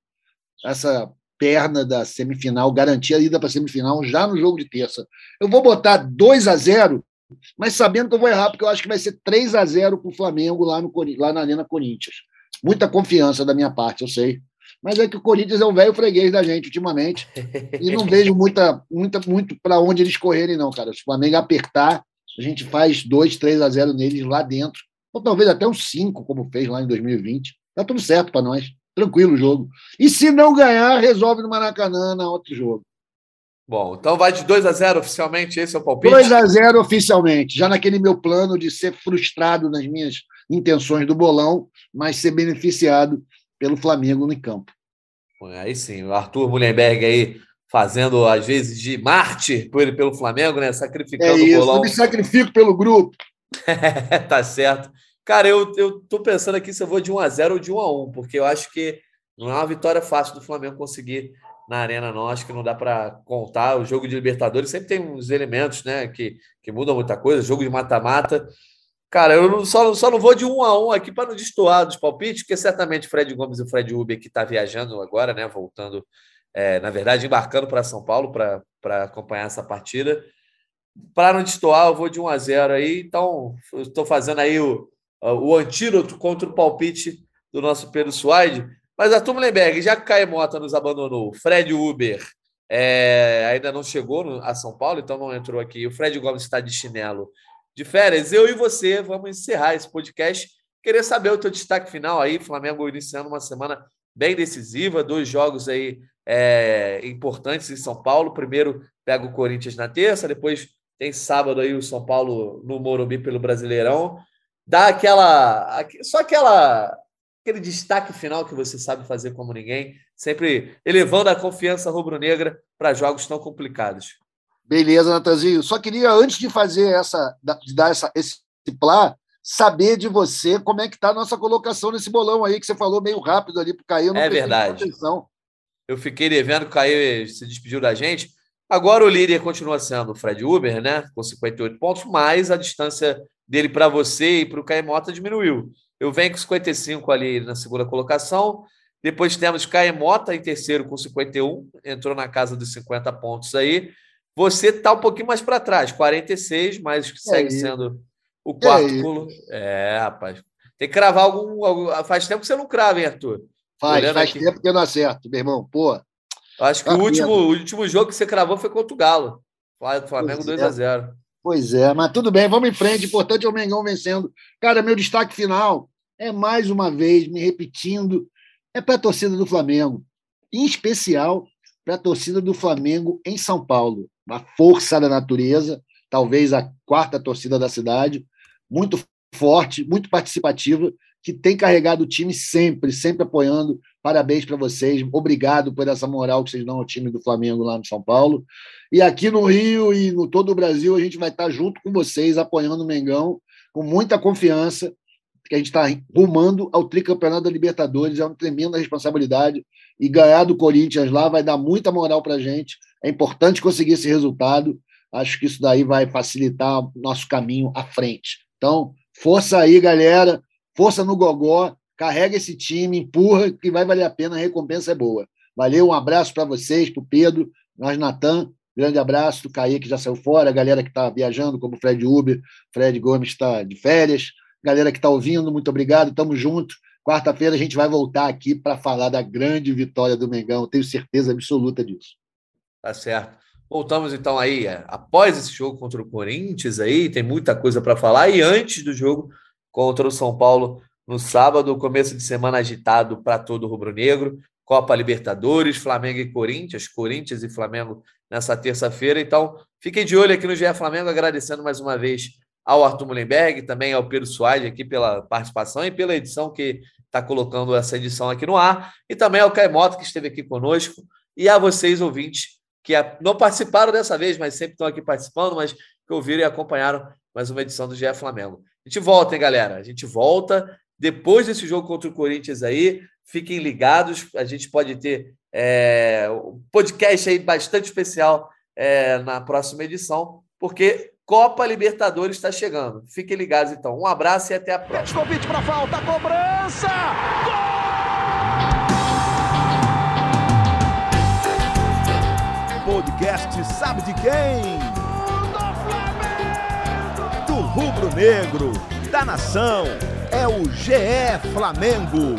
essa perna da semifinal, garantir a ida para a semifinal já no jogo de terça. Eu vou botar 2 a 0 mas sabendo que eu vou errar, porque eu acho que vai ser 3 a 0 para o Flamengo lá, no, lá na Arena Corinthians. Muita confiança da minha parte, eu sei. Mas é que o Corinthians é um velho freguês da gente ultimamente. E não vejo muita, muita, muito para onde eles correrem, não, cara. Se o Flamengo apertar, a gente faz 2, 3 a 0 neles lá dentro. Ou talvez até uns 5, como fez lá em 2020. Tá tudo certo para nós. Tranquilo o jogo. E se não ganhar, resolve no Maracanã na outro jogo. Bom, então vai de 2 a 0 oficialmente, esse é o palpite? 2 a 0 oficialmente, já naquele meu plano de ser frustrado nas minhas intenções do bolão, mas ser beneficiado pelo Flamengo no campo. Aí sim, o Arthur Mullenberg aí fazendo, às vezes, de mártir pelo Flamengo, né? Sacrificando é isso, o bolão. Eu me sacrifico pelo grupo. tá certo. Cara, eu, eu tô pensando aqui se eu vou de 1 a 0 ou de 1 a 1 porque eu acho que não é uma vitória fácil do Flamengo conseguir na arena. Acho que não dá para contar. O jogo de Libertadores sempre tem uns elementos, né, que, que mudam muita coisa. Jogo de mata-mata. Cara, eu não, só, só não vou de um a um aqui para não destoar dos palpites, porque certamente Fred Gomes e o Fred Uber que está viajando agora, né, voltando, é, na verdade, embarcando para São Paulo para acompanhar essa partida. Para não destoar, eu vou de 1 a 0 aí. Então, estou fazendo aí o, o antídoto contra o palpite do nosso Pedro Suaide. Mas Arthur Mullenberg, já que Caio Mota nos abandonou, Fred Uber é, ainda não chegou a São Paulo, então não entrou aqui. O Fred Gomes está de chinelo de férias. Eu e você vamos encerrar esse podcast. Queria saber o teu destaque final aí, Flamengo iniciando uma semana bem decisiva, dois jogos aí é, importantes em São Paulo. Primeiro pega o Corinthians na terça, depois tem sábado aí o São Paulo no Morumbi pelo Brasileirão. Dá aquela. Só aquela. Aquele destaque final que você sabe fazer como ninguém, sempre elevando a confiança rubro-negra para jogos tão complicados. Beleza, Natanzinho. Só queria, antes de fazer essa, de dar essa, esse plá, saber de você como é que está a nossa colocação nesse bolão aí, que você falou meio rápido ali para o Caio. É verdade. Eu fiquei devendo o Caio se despediu da gente. Agora o líder continua sendo o Fred Uber, né? Com 58 pontos, mas a distância dele para você e para o Caio Mota diminuiu. Eu venho com 55 ali na segunda colocação. Depois temos Caio Mota em terceiro com 51, entrou na casa dos 50 pontos aí. Você está um pouquinho mais para trás, 46, mas segue sendo o quarto pulo. É, rapaz. Tem que cravar algum, algum, Faz tempo que você não crava, hein, Arthur? Faz, Olhando faz aqui. tempo que eu não acerto, meu irmão. Pô. Acho que tá o último, o último jogo que você cravou foi contra o Galo. Flamengo 2 a 0 Pois é, mas tudo bem, vamos em frente. Importante é o Mengão vencendo. Cara, meu destaque final é mais uma vez, me repetindo, é para a torcida do Flamengo. Em especial para a torcida do Flamengo em São Paulo uma força da natureza, talvez a quarta torcida da cidade, muito forte, muito participativa, que tem carregado o time sempre, sempre apoiando. Parabéns para vocês, obrigado por essa moral que vocês dão ao time do Flamengo lá no São Paulo. E aqui no Rio e no todo o Brasil, a gente vai estar junto com vocês, apoiando o Mengão, com muita confiança, que a gente está rumando ao tricampeonato da Libertadores, é uma tremenda responsabilidade. E ganhar do Corinthians lá vai dar muita moral para a gente é importante conseguir esse resultado. Acho que isso daí vai facilitar nosso caminho à frente. Então, força aí, galera. Força no gogó. Carrega esse time, empurra, que vai valer a pena. A recompensa é boa. Valeu, um abraço para vocês, para o Pedro, nós, Natan. Grande abraço do Caí, que já saiu fora, a galera que está viajando, como o Fred Uber, Fred Gomes está de férias, galera que está ouvindo, muito obrigado, tamo junto. Quarta-feira a gente vai voltar aqui para falar da grande vitória do Mengão, tenho certeza absoluta disso. Tá certo. Voltamos então aí, é, após esse jogo contra o Corinthians aí, tem muita coisa para falar, e antes do jogo contra o São Paulo no sábado, começo de semana agitado para todo o rubro-negro, Copa Libertadores, Flamengo e Corinthians, Corinthians e Flamengo nessa terça-feira. Então, fiquem de olho aqui no GE Flamengo, agradecendo mais uma vez ao Arthur Mullenberg, também ao Pedro Soares aqui pela participação e pela edição que está colocando essa edição aqui no ar, e também ao Caio Mota, que esteve aqui conosco e a vocês, ouvintes, que não participaram dessa vez, mas sempre estão aqui participando, mas que ouviram e acompanharam mais uma edição do GE Flamengo. A gente volta, hein, galera? A gente volta depois desse jogo contra o Corinthians aí. Fiquem ligados, a gente pode ter é, um podcast aí bastante especial é, na próxima edição, porque Copa Libertadores está chegando. Fiquem ligados, então. Um abraço e até a próxima. Convite para falta, cobrança! Gol! Podcast sabe de quem? Do rubro negro, da nação, é o GE Flamengo.